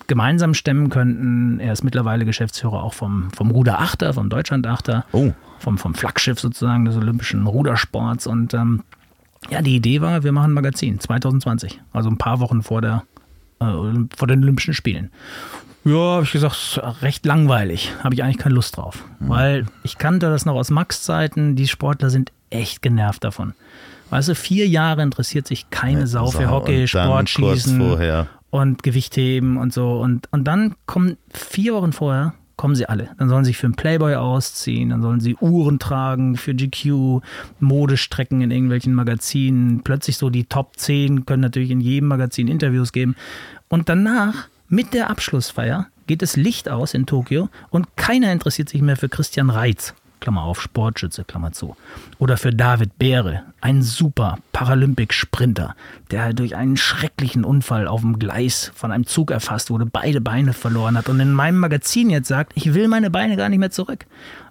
gemeinsam stemmen könnten. Er ist mittlerweile Geschäftsführer auch vom, vom Ruder Achter, vom Deutschland Achter, Oh. Vom, vom Flaggschiff sozusagen des olympischen Rudersports. Und ähm, ja, die Idee war, wir machen ein Magazin 2020, also ein paar Wochen vor, der, äh, vor den Olympischen Spielen. Ja, habe ich gesagt, recht langweilig. Habe ich eigentlich keine Lust drauf. Weil ich kannte das noch aus Max-Zeiten. Die Sportler sind echt genervt davon. Weißt du, vier Jahre interessiert sich keine Sau für. Hockey, Sportschießen und Gewichtheben und so. Und, und dann kommen vier Wochen vorher, kommen sie alle. Dann sollen sie sich für einen Playboy ausziehen, dann sollen sie Uhren tragen für GQ, Modestrecken in irgendwelchen Magazinen. Plötzlich so die Top 10 können natürlich in jedem Magazin Interviews geben. Und danach, mit der Abschlussfeier, geht das Licht aus in Tokio und keiner interessiert sich mehr für Christian Reitz. Klammer auf, Sportschütze, Klammer zu. Oder für David Beere, ein super Paralympic-Sprinter, der durch einen schrecklichen Unfall auf dem Gleis von einem Zug erfasst wurde, beide Beine verloren hat und in meinem Magazin jetzt sagt, ich will meine Beine gar nicht mehr zurück.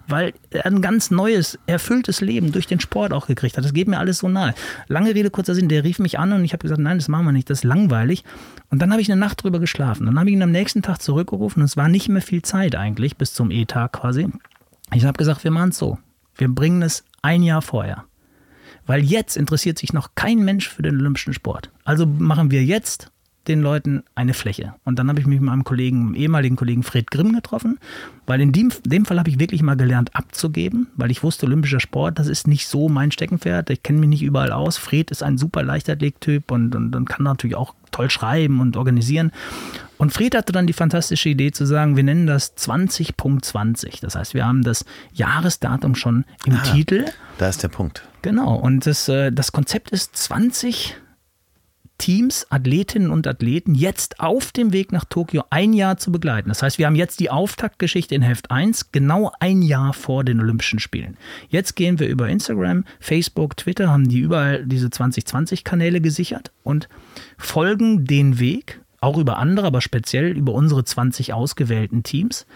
Weil er ein ganz neues, erfülltes Leben durch den Sport auch gekriegt hat. Das geht mir alles so nahe. Lange Rede, kurzer Sinn, der rief mich an und ich habe gesagt, nein, das machen wir nicht, das ist langweilig. Und dann habe ich eine Nacht drüber geschlafen. Dann habe ich ihn am nächsten Tag zurückgerufen und es war nicht mehr viel Zeit eigentlich, bis zum E-Tag quasi. Ich habe gesagt, wir machen es so. Wir bringen es ein Jahr vorher. Weil jetzt interessiert sich noch kein Mensch für den olympischen Sport. Also machen wir jetzt den Leuten eine Fläche. Und dann habe ich mich mit meinem Kollegen, ehemaligen Kollegen Fred Grimm getroffen, weil in dem, dem Fall habe ich wirklich mal gelernt abzugeben, weil ich wusste, olympischer Sport, das ist nicht so mein Steckenpferd. Ich kenne mich nicht überall aus. Fred ist ein super Leichtathletik-Typ und, und, und kann natürlich auch toll schreiben und organisieren. Und Fred hatte dann die fantastische Idee zu sagen, wir nennen das 20.20. Das heißt, wir haben das Jahresdatum schon im Ah. Titel. Da ist der Punkt. Genau. Und das, äh, das Konzept ist 20 Teams, Athletinnen und Athleten jetzt auf dem Weg nach Tokio ein Jahr zu begleiten. Das heißt, wir haben jetzt die Auftaktgeschichte in Heft 1, genau ein Jahr vor den Olympischen Spielen. Jetzt gehen wir über Instagram, Facebook, Twitter, haben die überall diese 2020-Kanäle gesichert und folgen den Weg, auch über andere, aber speziell über unsere 20 ausgewählten Teams.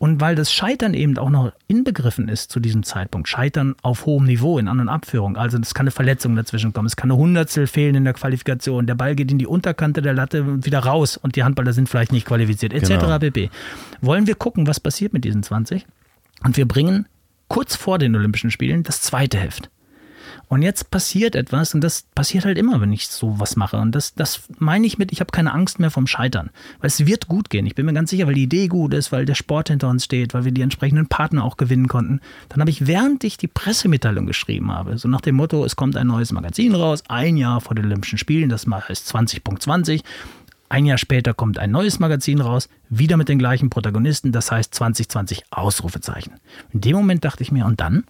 Und weil das Scheitern eben auch noch inbegriffen ist zu diesem Zeitpunkt, Scheitern auf hohem Niveau in An- und Abführung, also es kann eine Verletzung dazwischen kommen, es kann eine Hundertstel fehlen in der Qualifikation, der Ball geht in die Unterkante der Latte und wieder raus und die Handballer sind vielleicht nicht qualifiziert, etc. Genau. pp. Wollen wir gucken, was passiert mit diesen 20? Und wir bringen kurz vor den Olympischen Spielen das zweite Heft. Und jetzt passiert etwas und das passiert halt immer, wenn ich sowas mache. Und das, das meine ich mit, ich habe keine Angst mehr vom Scheitern. Weil es wird gut gehen. Ich bin mir ganz sicher, weil die Idee gut ist, weil der Sport hinter uns steht, weil wir die entsprechenden Partner auch gewinnen konnten. Dann habe ich, während ich die Pressemitteilung geschrieben habe, so nach dem Motto, es kommt ein neues Magazin raus, ein Jahr vor den Olympischen Spielen, das heißt 20.20. Ein Jahr später kommt ein neues Magazin raus, wieder mit den gleichen Protagonisten, das heißt 2020 Ausrufezeichen. In dem Moment dachte ich mir, und dann?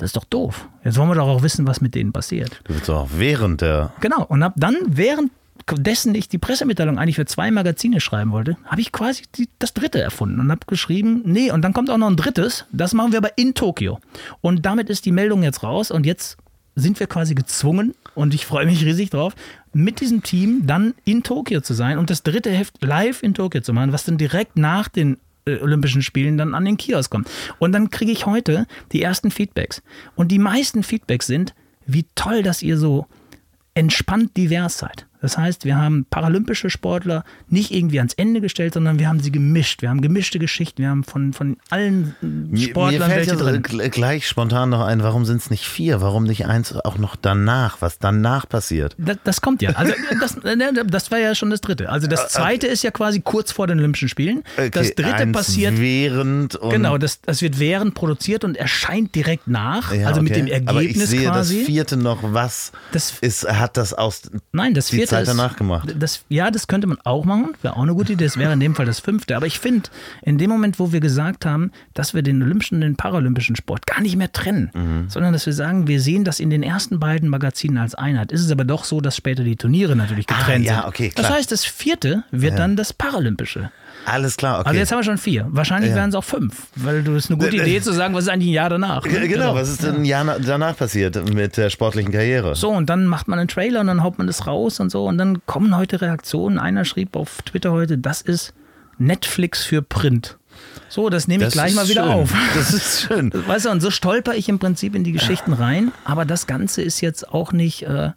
Das ist doch doof. Jetzt wollen wir doch auch wissen, was mit denen passiert. Du willst auch während der. Genau. Und hab dann, währenddessen ich die Pressemitteilung eigentlich für zwei Magazine schreiben wollte, habe ich quasi die, das dritte erfunden und habe geschrieben, nee, und dann kommt auch noch ein drittes, das machen wir aber in Tokio. Und damit ist die Meldung jetzt raus und jetzt sind wir quasi gezwungen, und ich freue mich riesig drauf, mit diesem Team dann in Tokio zu sein und das dritte Heft live in Tokio zu machen, was dann direkt nach den Olympischen Spielen dann an den Kiosk kommt. Und dann kriege ich heute die ersten Feedbacks. Und die meisten Feedbacks sind, wie toll, dass ihr so entspannt divers seid. Das heißt, wir haben paralympische Sportler nicht irgendwie ans Ende gestellt, sondern wir haben sie gemischt. Wir haben gemischte Geschichten. Wir haben von, von allen äh, Mir, mir Sportlern fällt welche drin. gl- gleich spontan noch ein, warum sind es nicht vier? Warum nicht eins auch noch danach? Was danach passiert? Das, das kommt ja. Also das, äh, das war ja schon das dritte. Also das zweite ist ja quasi kurz vor den Olympischen Spielen. das Okay, dritte eins passiert während und Genau, das, das wird während produziert und erscheint direkt nach, Ja, also mit okay. dem Ergebnis Aber ich sehe quasi. das vierte noch, was Das- ist, hat das aus Nein, das vierte Zeit danach gemacht. Das, ja, das könnte man auch machen. Wäre auch eine gute Idee. Das wäre in dem Fall das fünfte. Aber ich finde, in dem Moment, wo wir gesagt haben, dass wir den olympischen und den paralympischen Sport gar nicht mehr trennen, Mhm. sondern dass wir sagen, wir sehen das in den ersten beiden Magazinen als Einheit, ist es aber doch so, dass später die Turniere natürlich getrennt Ah, ja, sind. okay, das klar. heißt, das vierte wird dann das paralympische. Alles klar, okay. Also jetzt haben wir schon vier. Wahrscheinlich Ja. wären es auch fünf, weil du ist eine gute Idee zu sagen, was ist eigentlich ein Jahr danach. ne? G- genau, was ist denn ein Jahr na- danach passiert mit der sportlichen Karriere? So, und dann macht man einen Trailer und dann haut man das raus und so. Und dann kommen heute Reaktionen. Einer schrieb auf Twitter heute, das ist Netflix für Print. So, das nehme ich Das gleich ist mal wieder schön. auf. Das ist schön. [LAUGHS] Weißt du, und so stolper ich im Prinzip in die Geschichten rein. Aber das Ganze ist jetzt auch nicht äh,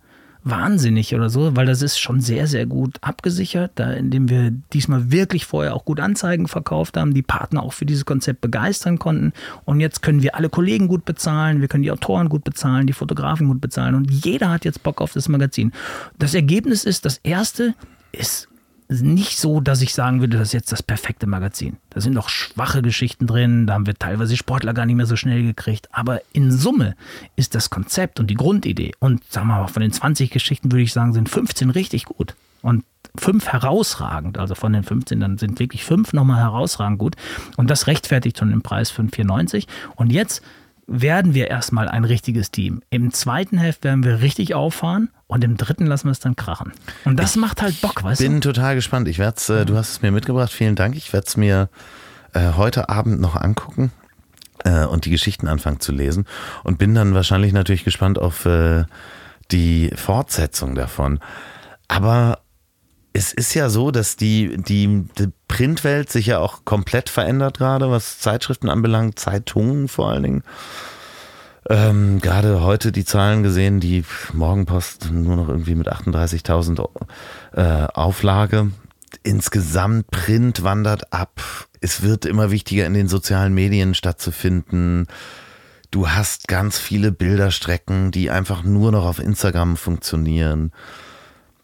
wahnsinnig oder so, weil das ist schon sehr, sehr gut abgesichert, da, indem wir diesmal wirklich vorher auch gut Anzeigen verkauft haben, die Partner auch für dieses Konzept begeistern konnten. Und jetzt können wir alle Kollegen gut bezahlen, wir können die Autoren gut bezahlen, die Fotografen gut bezahlen und jeder hat jetzt Bock auf das Magazin. Das Ergebnis ist, das erste ist nicht so, dass ich sagen würde, das ist jetzt das perfekte Magazin. Da sind noch schwache Geschichten drin, da haben wir teilweise Sportler gar nicht mehr so schnell gekriegt. Aber in Summe ist das Konzept und die Grundidee und sagen wir mal, von den 20 Geschichten würde ich sagen, sind 15 richtig gut. Und fünf herausragend, also von den 15, dann sind wirklich fünf nochmal herausragend gut. Und das rechtfertigt schon den Preis 5,94. Und jetzt werden wir erstmal ein richtiges Team. Im zweiten Heft werden wir richtig auffahren und im dritten lassen wir es dann krachen. Und das macht halt Bock, weißt du? bin total gespannt. Ich werd's, äh, du hast es mir mitgebracht. Vielen Dank. Ich werde es mir äh, heute Abend noch angucken äh, und die Geschichten anfangen zu lesen und bin dann wahrscheinlich natürlich gespannt auf äh, die Fortsetzung davon. Aber es ist ja so, dass die, die, die Printwelt sich ja auch komplett verändert gerade, was Zeitschriften anbelangt, Zeitungen vor allen Dingen. Ähm, gerade heute die Zahlen gesehen, die Morgenpost nur noch irgendwie mit 38.000 äh, Auflage. Insgesamt Print wandert ab. Es wird immer wichtiger in den sozialen Medien stattzufinden. Du hast ganz viele Bilderstrecken, die einfach nur noch auf Instagram funktionieren.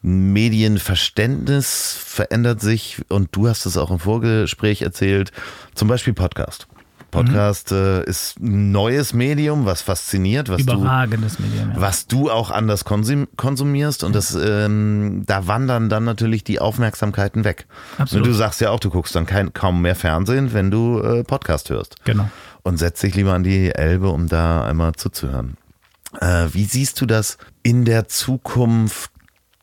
Medienverständnis verändert sich und du hast es auch im Vorgespräch erzählt, zum Beispiel Podcast. Podcast äh, ist ein neues Medium, was fasziniert, was Überragendes du, Medium. Ja. was du auch anders konsum konsumierst und das, ähm, da wandern dann natürlich die Aufmerksamkeiten weg. Absolut. Und du sagst ja auch, du guckst dann kein, kaum mehr Fernsehen, wenn du äh, Podcast hörst. Genau. Und setzt dich lieber an die Elbe, um da einmal zuzuhören. Äh, wie siehst du das in der Zukunft,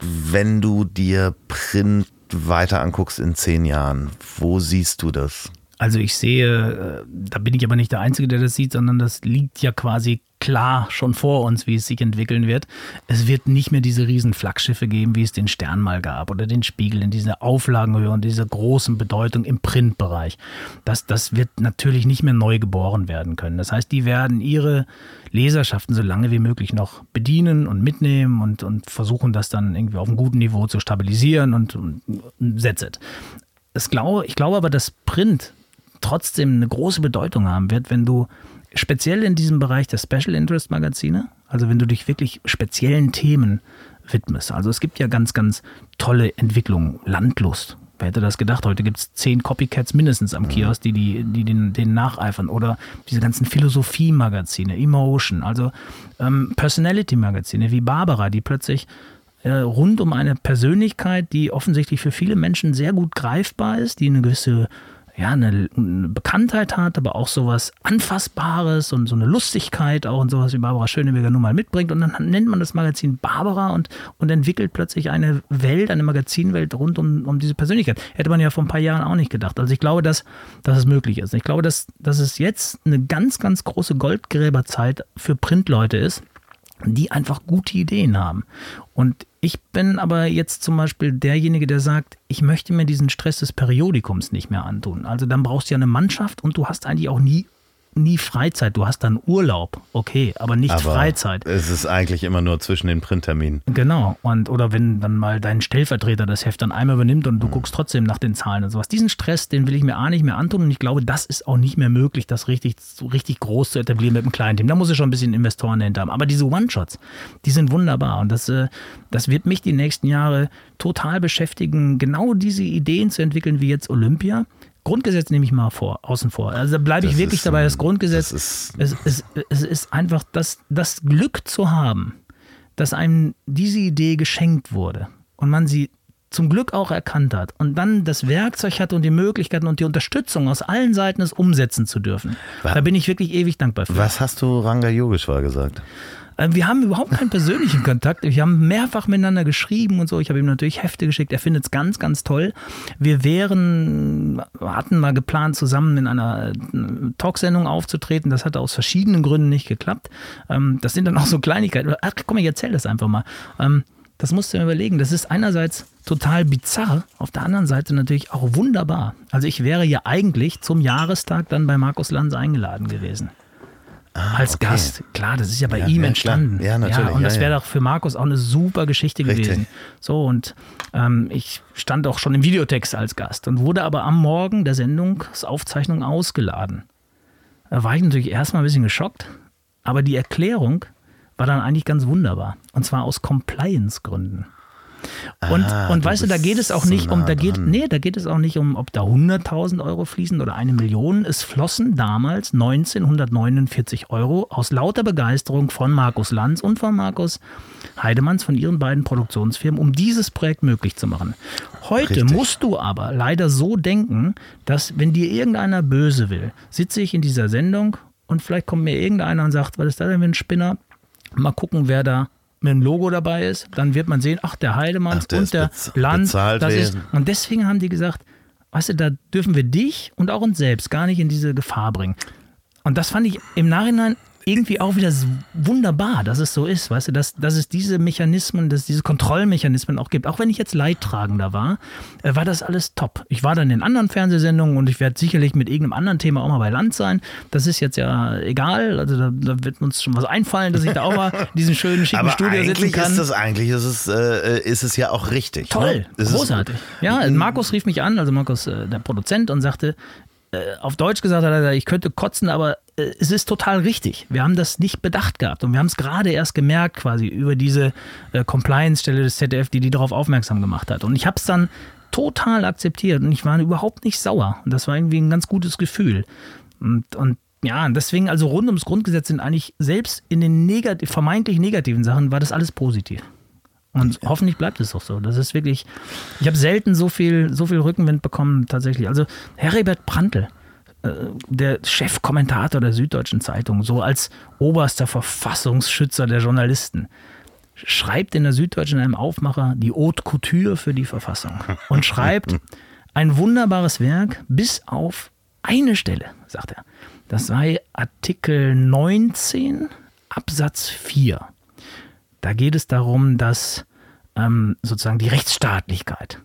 wenn du dir Print weiter anguckst in zehn Jahren? Wo siehst du das? Also ich sehe, äh, da bin ich aber nicht der Einzige, der das sieht, sondern das liegt ja quasi klar schon vor uns, wie es sich entwickeln wird. Es wird nicht mehr diese riesen Flaggschiffe geben, wie es den Stern mal gab oder den Spiegel in dieser Auflagenhöhe und dieser großen Bedeutung im Printbereich. Das, das wird natürlich nicht mehr neu geboren werden können. Das heißt, die werden ihre Leserschaften so lange wie möglich noch bedienen und mitnehmen und, und versuchen das dann irgendwie auf einem guten Niveau zu stabilisieren und, und, und glaube, ich glaube aber, dass Print trotzdem eine große Bedeutung haben wird, wenn du speziell in diesem Bereich der Special Interest Magazine, also wenn du dich wirklich speziellen Themen widmest. Also es gibt ja ganz, ganz tolle Entwicklungen. Landlust. Wer hätte das gedacht? Heute gibt es zehn Copycats mindestens am Kiosk, die, die, die den, den nacheifern. Oder diese ganzen Philosophie-Magazine, Emotion, also ähm, Personality-Magazine wie Barbara, die plötzlich äh, rund um eine Persönlichkeit, die offensichtlich für viele Menschen sehr gut greifbar ist, die eine gewisse ja, eine, eine, Bekanntheit hat, aber auch sowas Anfassbares und so eine Lustigkeit auch und sowas wie Barbara Schöneberger nun mal mitbringt. Und dann nennt man das Magazin Barbara und, und entwickelt plötzlich eine Welt, eine Magazinwelt rund um, um diese Persönlichkeit. Hätte man ja vor ein paar Jahren auch nicht gedacht. Also ich glaube, dass, dass es möglich ist. Ich glaube, dass, dass es jetzt eine ganz, ganz große Goldgräberzeit für Printleute ist die einfach gute Ideen haben. Und ich bin aber jetzt zum Beispiel derjenige, der sagt, ich möchte mir diesen Stress des Periodikums nicht mehr antun. Also dann brauchst du ja eine Mannschaft und du hast eigentlich auch nie nie Freizeit. Du hast dann Urlaub, okay, aber nicht Aber Freizeit. Es ist eigentlich immer nur zwischen den Printterminen. Genau. Und oder wenn dann mal dein Stellvertreter das Heft dann einmal übernimmt und du guckst trotzdem nach den Zahlen und sowas. Diesen Stress, den will ich mir A nicht mehr antun und ich glaube, das ist auch nicht mehr möglich, das richtig, so richtig groß zu etablieren mit einem kleinen Team. Da muss ich schon ein bisschen Investoren dahinter haben. Aber diese One-Shots, die sind wunderbar und das, äh, das wird mich die nächsten Jahre total beschäftigen, genau diese Ideen zu entwickeln wie jetzt Olympia. Grundgesetz nehme ich mal vor, außen vor. Also da bleibe ich wirklich ist, dabei, das Grundgesetz das ist- es, es, es ist einfach das, das Glück zu haben, dass einem diese Idee geschenkt wurde und man sie zum Glück auch erkannt hat und dann das Werkzeug hatte und die Möglichkeiten und die Unterstützung aus allen Seiten es umsetzen zu dürfen. Wa- Da bin ich wirklich ewig dankbar für. Was hast du Ranga Yogeshwar gesagt? Äh, Wir haben überhaupt keinen persönlichen Kontakt. Wir haben mehrfach miteinander geschrieben und so. Ich habe ihm natürlich Hefte geschickt. Er findet es ganz, ganz toll. Wir wären, hatten mal geplant, zusammen in einer äh, Talksendung aufzutreten. Das hat aus verschiedenen Gründen nicht geklappt. Ähm, Das sind dann auch so Kleinigkeiten. Ach, komm, ich erzähl das einfach mal. Ähm, Das musst du dir überlegen. Das ist einerseits total bizarr, auf der anderen Seite natürlich auch wunderbar. Also ich wäre ja eigentlich zum Jahrestag dann bei Markus Lanz eingeladen gewesen. Als Ah, okay. Gast. Klar, das ist ja bei Ja, ihm ja, entstanden. klar. Ja, natürlich, und ja, das wäre doch für Markus auch eine super Geschichte Richtig. gewesen. So, und ähm, ich stand auch schon im Videotext als Gast und wurde aber am Morgen der Sendungsaufzeichnung ausgeladen. Da war ich natürlich erstmal ein bisschen geschockt, aber die Erklärung war dann eigentlich ganz wunderbar. Und zwar aus Compliance-Gründen. Und, Ah, und weißt du, da geht es auch so nicht um, nah da geht, dran. nee, da geht es auch nicht um, ob da 100.000 Euro fließen oder eine Million. Es flossen damals 1949 Euro aus lauter Begeisterung von Markus Lanz und von Markus Heidemanns, von ihren beiden Produktionsfirmen, um dieses Projekt möglich zu machen. Heute Richtig. musst du aber leider so denken, dass wenn dir irgendeiner böse will, sitze ich in dieser Sendung und vielleicht kommt mir irgendeiner und sagt, was ist das denn für ein Spinner? Mal gucken, wer da mit dem Logo dabei ist. Dann wird man sehen, ach, der Heidemanns Ach, der und der Land. Das ist, und deswegen haben die gesagt, weißt du, da dürfen wir dich und auch uns selbst gar nicht in diese Gefahr bringen. Und das fand ich im Nachhinein irgendwie auch wieder wunderbar, dass es so ist, weißt du, dass, dass es diese Mechanismen, dass es diese Kontrollmechanismen auch gibt. Auch wenn ich jetzt Leidtragender war, äh, war das alles top. Ich war dann in anderen Fernsehsendungen und ich werde sicherlich mit irgendeinem anderen Thema auch mal bei Land sein. Das ist jetzt ja egal, also da, da wird uns schon was einfallen, dass ich da auch mal [LAUGHS] in diesem schönen, schicken Aber Studio sitzen eigentlich kann. ist es eigentlich ist es, äh, ist es ja auch richtig. Toll, ne? Es ist- großartig. ja, Markus rief mich an, also Markus, äh, der Produzent, und sagte, auf Deutsch gesagt hat er, ich könnte kotzen, aber äh, es ist total richtig. Wir haben das nicht bedacht gehabt und wir haben es gerade erst gemerkt quasi über diese äh, Compliance-Stelle des ZDF, die die darauf aufmerksam gemacht hat. Und ich habe es dann total akzeptiert und ich war überhaupt nicht sauer. Und das war irgendwie ein ganz gutes Gefühl. Und, und ja, deswegen, also rund ums Grundgesetz sind eigentlich selbst in den negativ, vermeintlich negativen Sachen war das alles positiv. Und ja. hoffentlich bleibt es auch so. Das ist wirklich, ich habe selten so viel, so viel Rückenwind bekommen, tatsächlich. Also Heribert Prantl, äh, der Chefkommentator der Süddeutschen Zeitung, so als oberster Verfassungsschützer der Journalisten, schreibt in der Süddeutschen in einem Aufmacher die Haute Couture für die Verfassung und schreibt [LAUGHS] ein wunderbares Werk bis auf eine Stelle, sagt er. Das sei Artikel 19 Absatz 4. Da geht es darum, dass ähm, sozusagen die Rechtsstaatlichkeit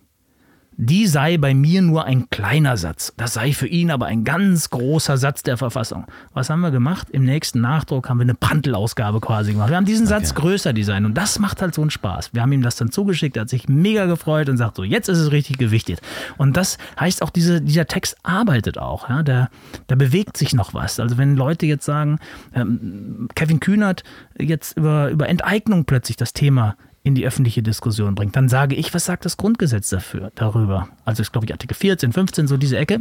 die sei bei mir nur ein kleiner Satz. Das sei für ihn aber ein ganz großer Satz der Verfassung. Was haben wir gemacht? Im nächsten Nachdruck haben wir eine Prantl-Ausgabe quasi gemacht. Wir haben diesen Satz größer designt und das macht halt so einen Spaß. Wir haben ihm das dann zugeschickt, er hat sich mega gefreut und sagt so, jetzt ist es richtig gewichtet. Und das heißt auch, diese, dieser Text arbeitet auch. Ja? Da, da bewegt sich noch was. Also wenn Leute jetzt sagen, ähm, Kevin Kühnert jetzt über, über Enteignung plötzlich das Thema in die öffentliche Diskussion bringt. Dann sage ich, was sagt das Grundgesetz dafür, darüber? Also ist, glaube ich, Artikel 14, 15, so diese Ecke.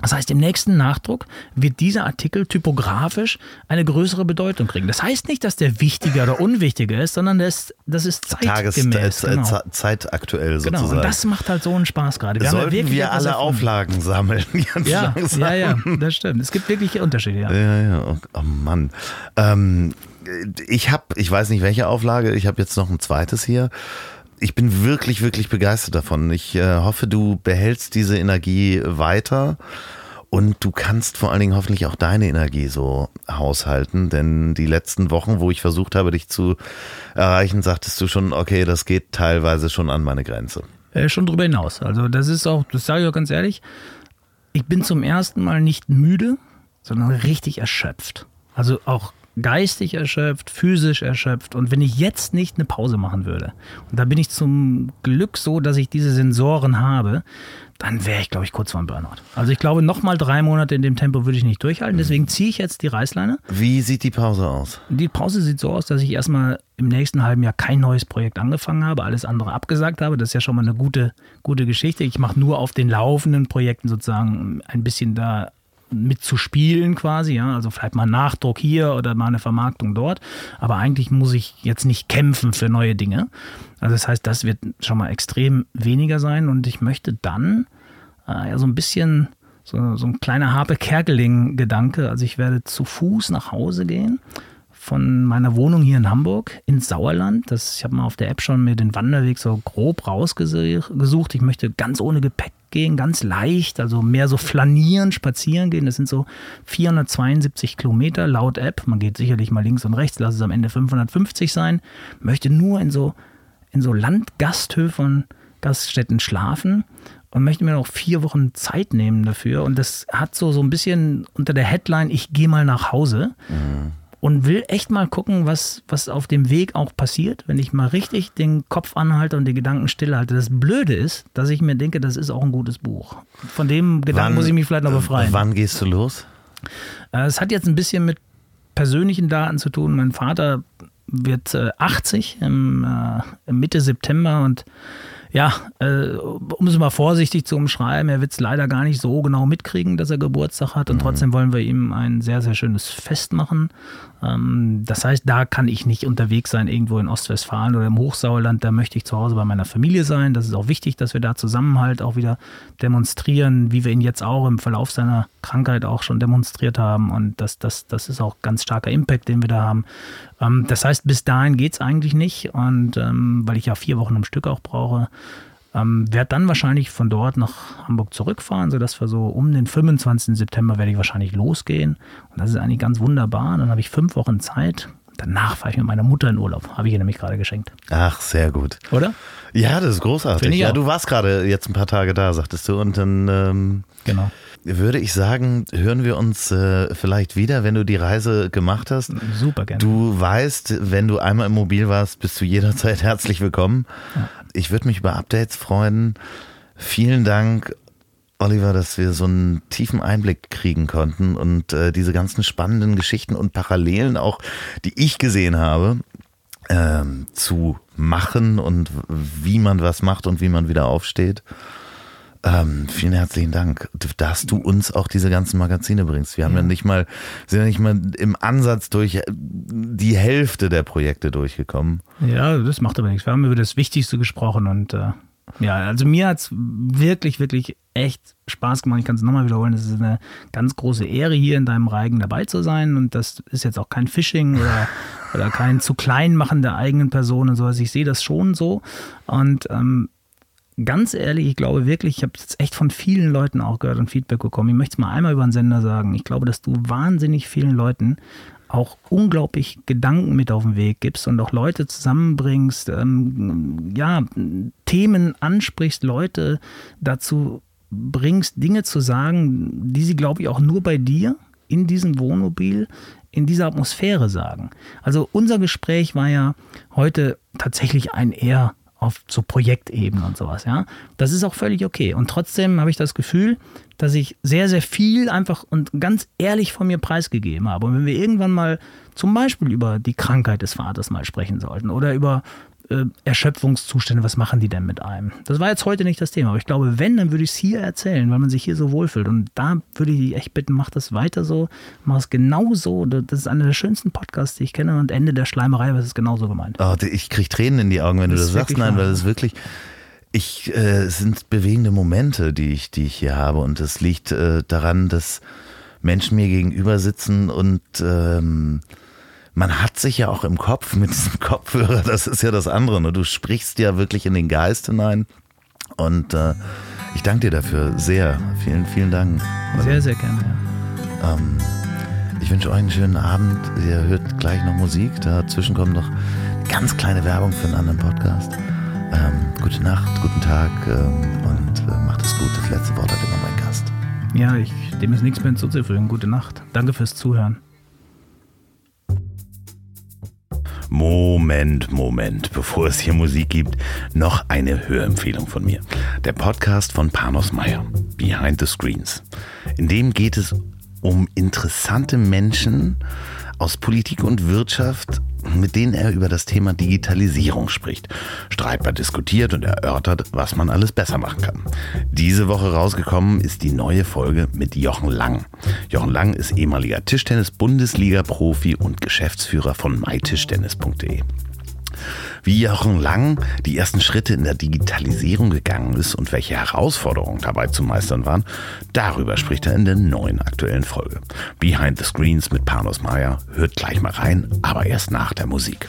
Das heißt, im nächsten Nachdruck wird dieser Artikel typografisch eine größere Bedeutung kriegen. Das heißt nicht, dass der wichtiger oder unwichtiger ist, sondern das, das ist zeitgemäß. Tages, genau. zeitaktuell sozusagen. Genau, und das macht halt so einen Spaß gerade. Wir Sollten ja wir alle Auflagen sammeln, [LAUGHS] ganz ja, langsam. Ja, ja, das stimmt. Es gibt wirklich Unterschiede, ja. Ja, ja, oh, oh Mann. Ähm, ich habe, ich weiß nicht welche Auflage, ich habe jetzt noch ein zweites hier. Ich bin wirklich, wirklich begeistert davon. Ich äh, hoffe, du behältst diese Energie weiter und du kannst vor allen Dingen hoffentlich auch deine Energie so haushalten, denn die letzten Wochen, wo ich versucht habe, dich zu erreichen, sagtest du schon, okay, das geht teilweise schon an meine Grenze. Äh, schon drüber hinaus. Also das ist auch, das sage ich auch ganz ehrlich, ich bin zum ersten Mal nicht müde, sondern richtig erschöpft. Also auch geistig erschöpft, physisch erschöpft. Und wenn ich jetzt nicht eine Pause machen würde, und da bin ich zum Glück so, dass ich diese Sensoren habe, dann wäre ich, glaube ich, kurz vor dem Burnout. Also ich glaube, nochmal drei Monate in dem Tempo würde ich nicht durchhalten. Deswegen ziehe ich jetzt die Reißleine. Wie sieht die Pause aus? Die Pause sieht so aus, dass ich erstmal im nächsten halben Jahr kein neues Projekt angefangen habe, alles andere abgesagt habe. Das ist ja schon mal eine gute, gute Geschichte. Ich mache nur auf den laufenden Projekten sozusagen ein bisschen da mitzuspielen quasi, ja, also vielleicht mal Nachdruck hier oder mal eine Vermarktung dort, aber eigentlich muss ich jetzt nicht kämpfen für neue Dinge. Also das heißt, das wird schon mal extrem weniger sein. Und ich möchte dann äh, ja so ein bisschen so, so ein kleiner Harpe Kerkeling-Gedanke, also ich werde zu Fuß nach Hause gehen von meiner Wohnung hier in Hamburg ins Sauerland. Das, ich habe mal auf der App schon mir den Wanderweg so grob rausgesucht. Ich möchte ganz ohne Gepäck gehen, ganz leicht, also mehr so flanieren, spazieren gehen. Das sind so 472 Kilometer laut App. Man geht sicherlich mal links und rechts, lass es am Ende 550 sein. Möchte nur in so, in so Landgasthöfen, Gaststätten schlafen und möchte mir noch vier Wochen Zeit nehmen dafür. Und das hat so, so ein bisschen unter der Headline, ich gehe mal nach Hause. Mhm und will echt mal gucken, was, was auf dem Weg auch passiert, wenn ich mal richtig den Kopf anhalte und die Gedanken stillhalte. Das Blöde ist, dass ich mir denke, das ist auch ein gutes Buch. Von dem Gedanken wann, muss ich mich vielleicht noch befreien. Wann gehst du los? Äh, es hat jetzt ein bisschen mit persönlichen Daten zu tun. Mein Vater wird 80 äh, im, äh, Mitte September und ja, äh, um es mal vorsichtig zu umschreiben, er wird es leider gar nicht so genau mitkriegen, dass er Geburtstag hat und mhm. trotzdem wollen wir ihm ein sehr, sehr schönes Fest machen. Ähm, das heißt, da kann ich nicht unterwegs sein, irgendwo in Ostwestfalen oder im Hochsauerland. Da möchte ich zu Hause bei meiner Familie sein. Das ist auch wichtig, dass wir da Zusammenhalt auch wieder demonstrieren, wie wir ihn jetzt auch im Verlauf seiner Krankheit auch schon demonstriert haben. Und das, das, das ist auch ganz starker Impact, den wir da haben. Ähm, das heißt, bis dahin geht es eigentlich nicht. Und ähm, weil ich ja vier Wochen am Stück auch brauche, ähm, werde dann wahrscheinlich von dort nach Hamburg zurückfahren, sodass wir so um den 25. September werde ich wahrscheinlich losgehen. Und das ist eigentlich ganz wunderbar. Dann habe ich fünf Wochen Zeit. Danach fahre ich mit meiner Mutter in Urlaub. Habe ich ihr nämlich gerade geschenkt. Ach, sehr gut. Oder? Ja, das ist großartig. Ja, du warst gerade jetzt ein paar Tage da, sagtest du. Und dann ähm, genau. würde ich sagen, hören wir uns äh, vielleicht wieder, wenn du die Reise gemacht hast. Super gerne. Du weißt, wenn du einmal im Mobil warst, bist du jederzeit [LAUGHS] herzlich willkommen. Ja ich würde mich über Updates freuen. Vielen Dank, Oliver, dass wir so einen tiefen Einblick kriegen konnten und äh, diese ganzen spannenden Geschichten und Parallelen auch, die ich gesehen habe, ähm, zu machen und wie man was macht und wie man wieder aufsteht. Ähm, vielen herzlichen Dank, dass du uns auch diese ganzen Magazine bringst. Wir haben ja, ja nicht mal, sind ja nicht mal im Ansatz durch die Hälfte der Projekte durchgekommen. Ja, das macht aber nichts. Wir haben über das Wichtigste gesprochen und äh, ja, also mir hat es wirklich, wirklich echt Spaß gemacht. Ich kann es nochmal wiederholen. Es ist eine ganz große Ehre, hier in deinem Reigen dabei zu sein. Und das ist jetzt auch kein Phishing oder, [LAUGHS] oder kein zu klein machen der eigenen Person und sowas. Ich sehe das schon so. Und ähm, ganz ehrlich, ich glaube wirklich, ich habe jetzt echt von vielen Leuten auch gehört und Feedback bekommen. Ich möchte es mal einmal über den Sender sagen. Ich glaube, dass du wahnsinnig vielen Leuten auch unglaublich Gedanken mit auf den Weg gibst und auch Leute zusammenbringst, ähm, ja, Themen ansprichst, Leute dazu bringst, Dinge zu sagen, die sie, glaube ich, auch nur bei dir in diesem Wohnmobil, in dieser Atmosphäre sagen. Also unser Gespräch war ja heute tatsächlich ein eher auf so Projektebene und sowas, ja. Das ist auch völlig okay. Und trotzdem habe ich das Gefühl, dass ich sehr, sehr viel einfach und ganz ehrlich von mir preisgegeben habe. Und wenn wir irgendwann mal zum Beispiel über die Krankheit des Vaters mal sprechen sollten oder über äh, Erschöpfungszustände, was machen die denn mit einem? Das war jetzt heute nicht das Thema, aber ich glaube, wenn, dann würde ich es hier erzählen, weil man sich hier so wohlfühlt. Und da würde ich dich echt bitten, mach das weiter so, mach es genau so. Das ist einer der schönsten Podcasts, die ich kenne. Und Ende der Schleimerei, was ist genauso gemeint. Oh, ich kriege Tränen in die Augen, wenn das du das sagst. Nein, weil es wirklich. Ich, äh, es sind bewegende Momente, die ich, die ich hier habe. Und es liegt äh, daran, dass Menschen mir gegenüber sitzen und ähm, man hat sich ja auch im Kopf mit diesem Kopfhörer, das ist ja das andere. Ne? Du sprichst ja wirklich in den Geist hinein. Und äh, ich danke dir dafür sehr. Vielen, vielen Dank. Sehr, sehr gerne. Ja. Ähm, ich wünsche euch einen schönen Abend. Ihr hört gleich noch Musik. Dazwischen kommt noch eine ganz kleine Werbung für einen anderen Podcast. Ähm, gute Nacht, guten Tag ähm, und äh, macht es gut. Das letzte Wort hat immer mein Gast. Ja, ich, dem ist nichts mehr hinzuzufügen. Gute Nacht. Danke fürs Zuhören. Moment, Moment, bevor es hier Musik gibt, noch eine Hörempfehlung von mir. Der Podcast von Panos Meyer, Behind the Screens. In dem geht es um interessante Menschen aus Politik und Wirtschaft, mit denen er über das Thema Digitalisierung spricht, streitbar diskutiert und erörtert, was man alles besser machen kann. Diese Woche rausgekommen ist die neue Folge mit Jochen Lang. Jochen Lang ist ehemaliger Tischtennis-Bundesliga-Profi und Geschäftsführer von mytischtennis.de wie Jochen Lang die ersten Schritte in der Digitalisierung gegangen ist und welche Herausforderungen dabei zu meistern waren, darüber spricht er in der neuen aktuellen Folge. Behind the Screens mit Panos Meyer. Hört gleich mal rein, aber erst nach der Musik.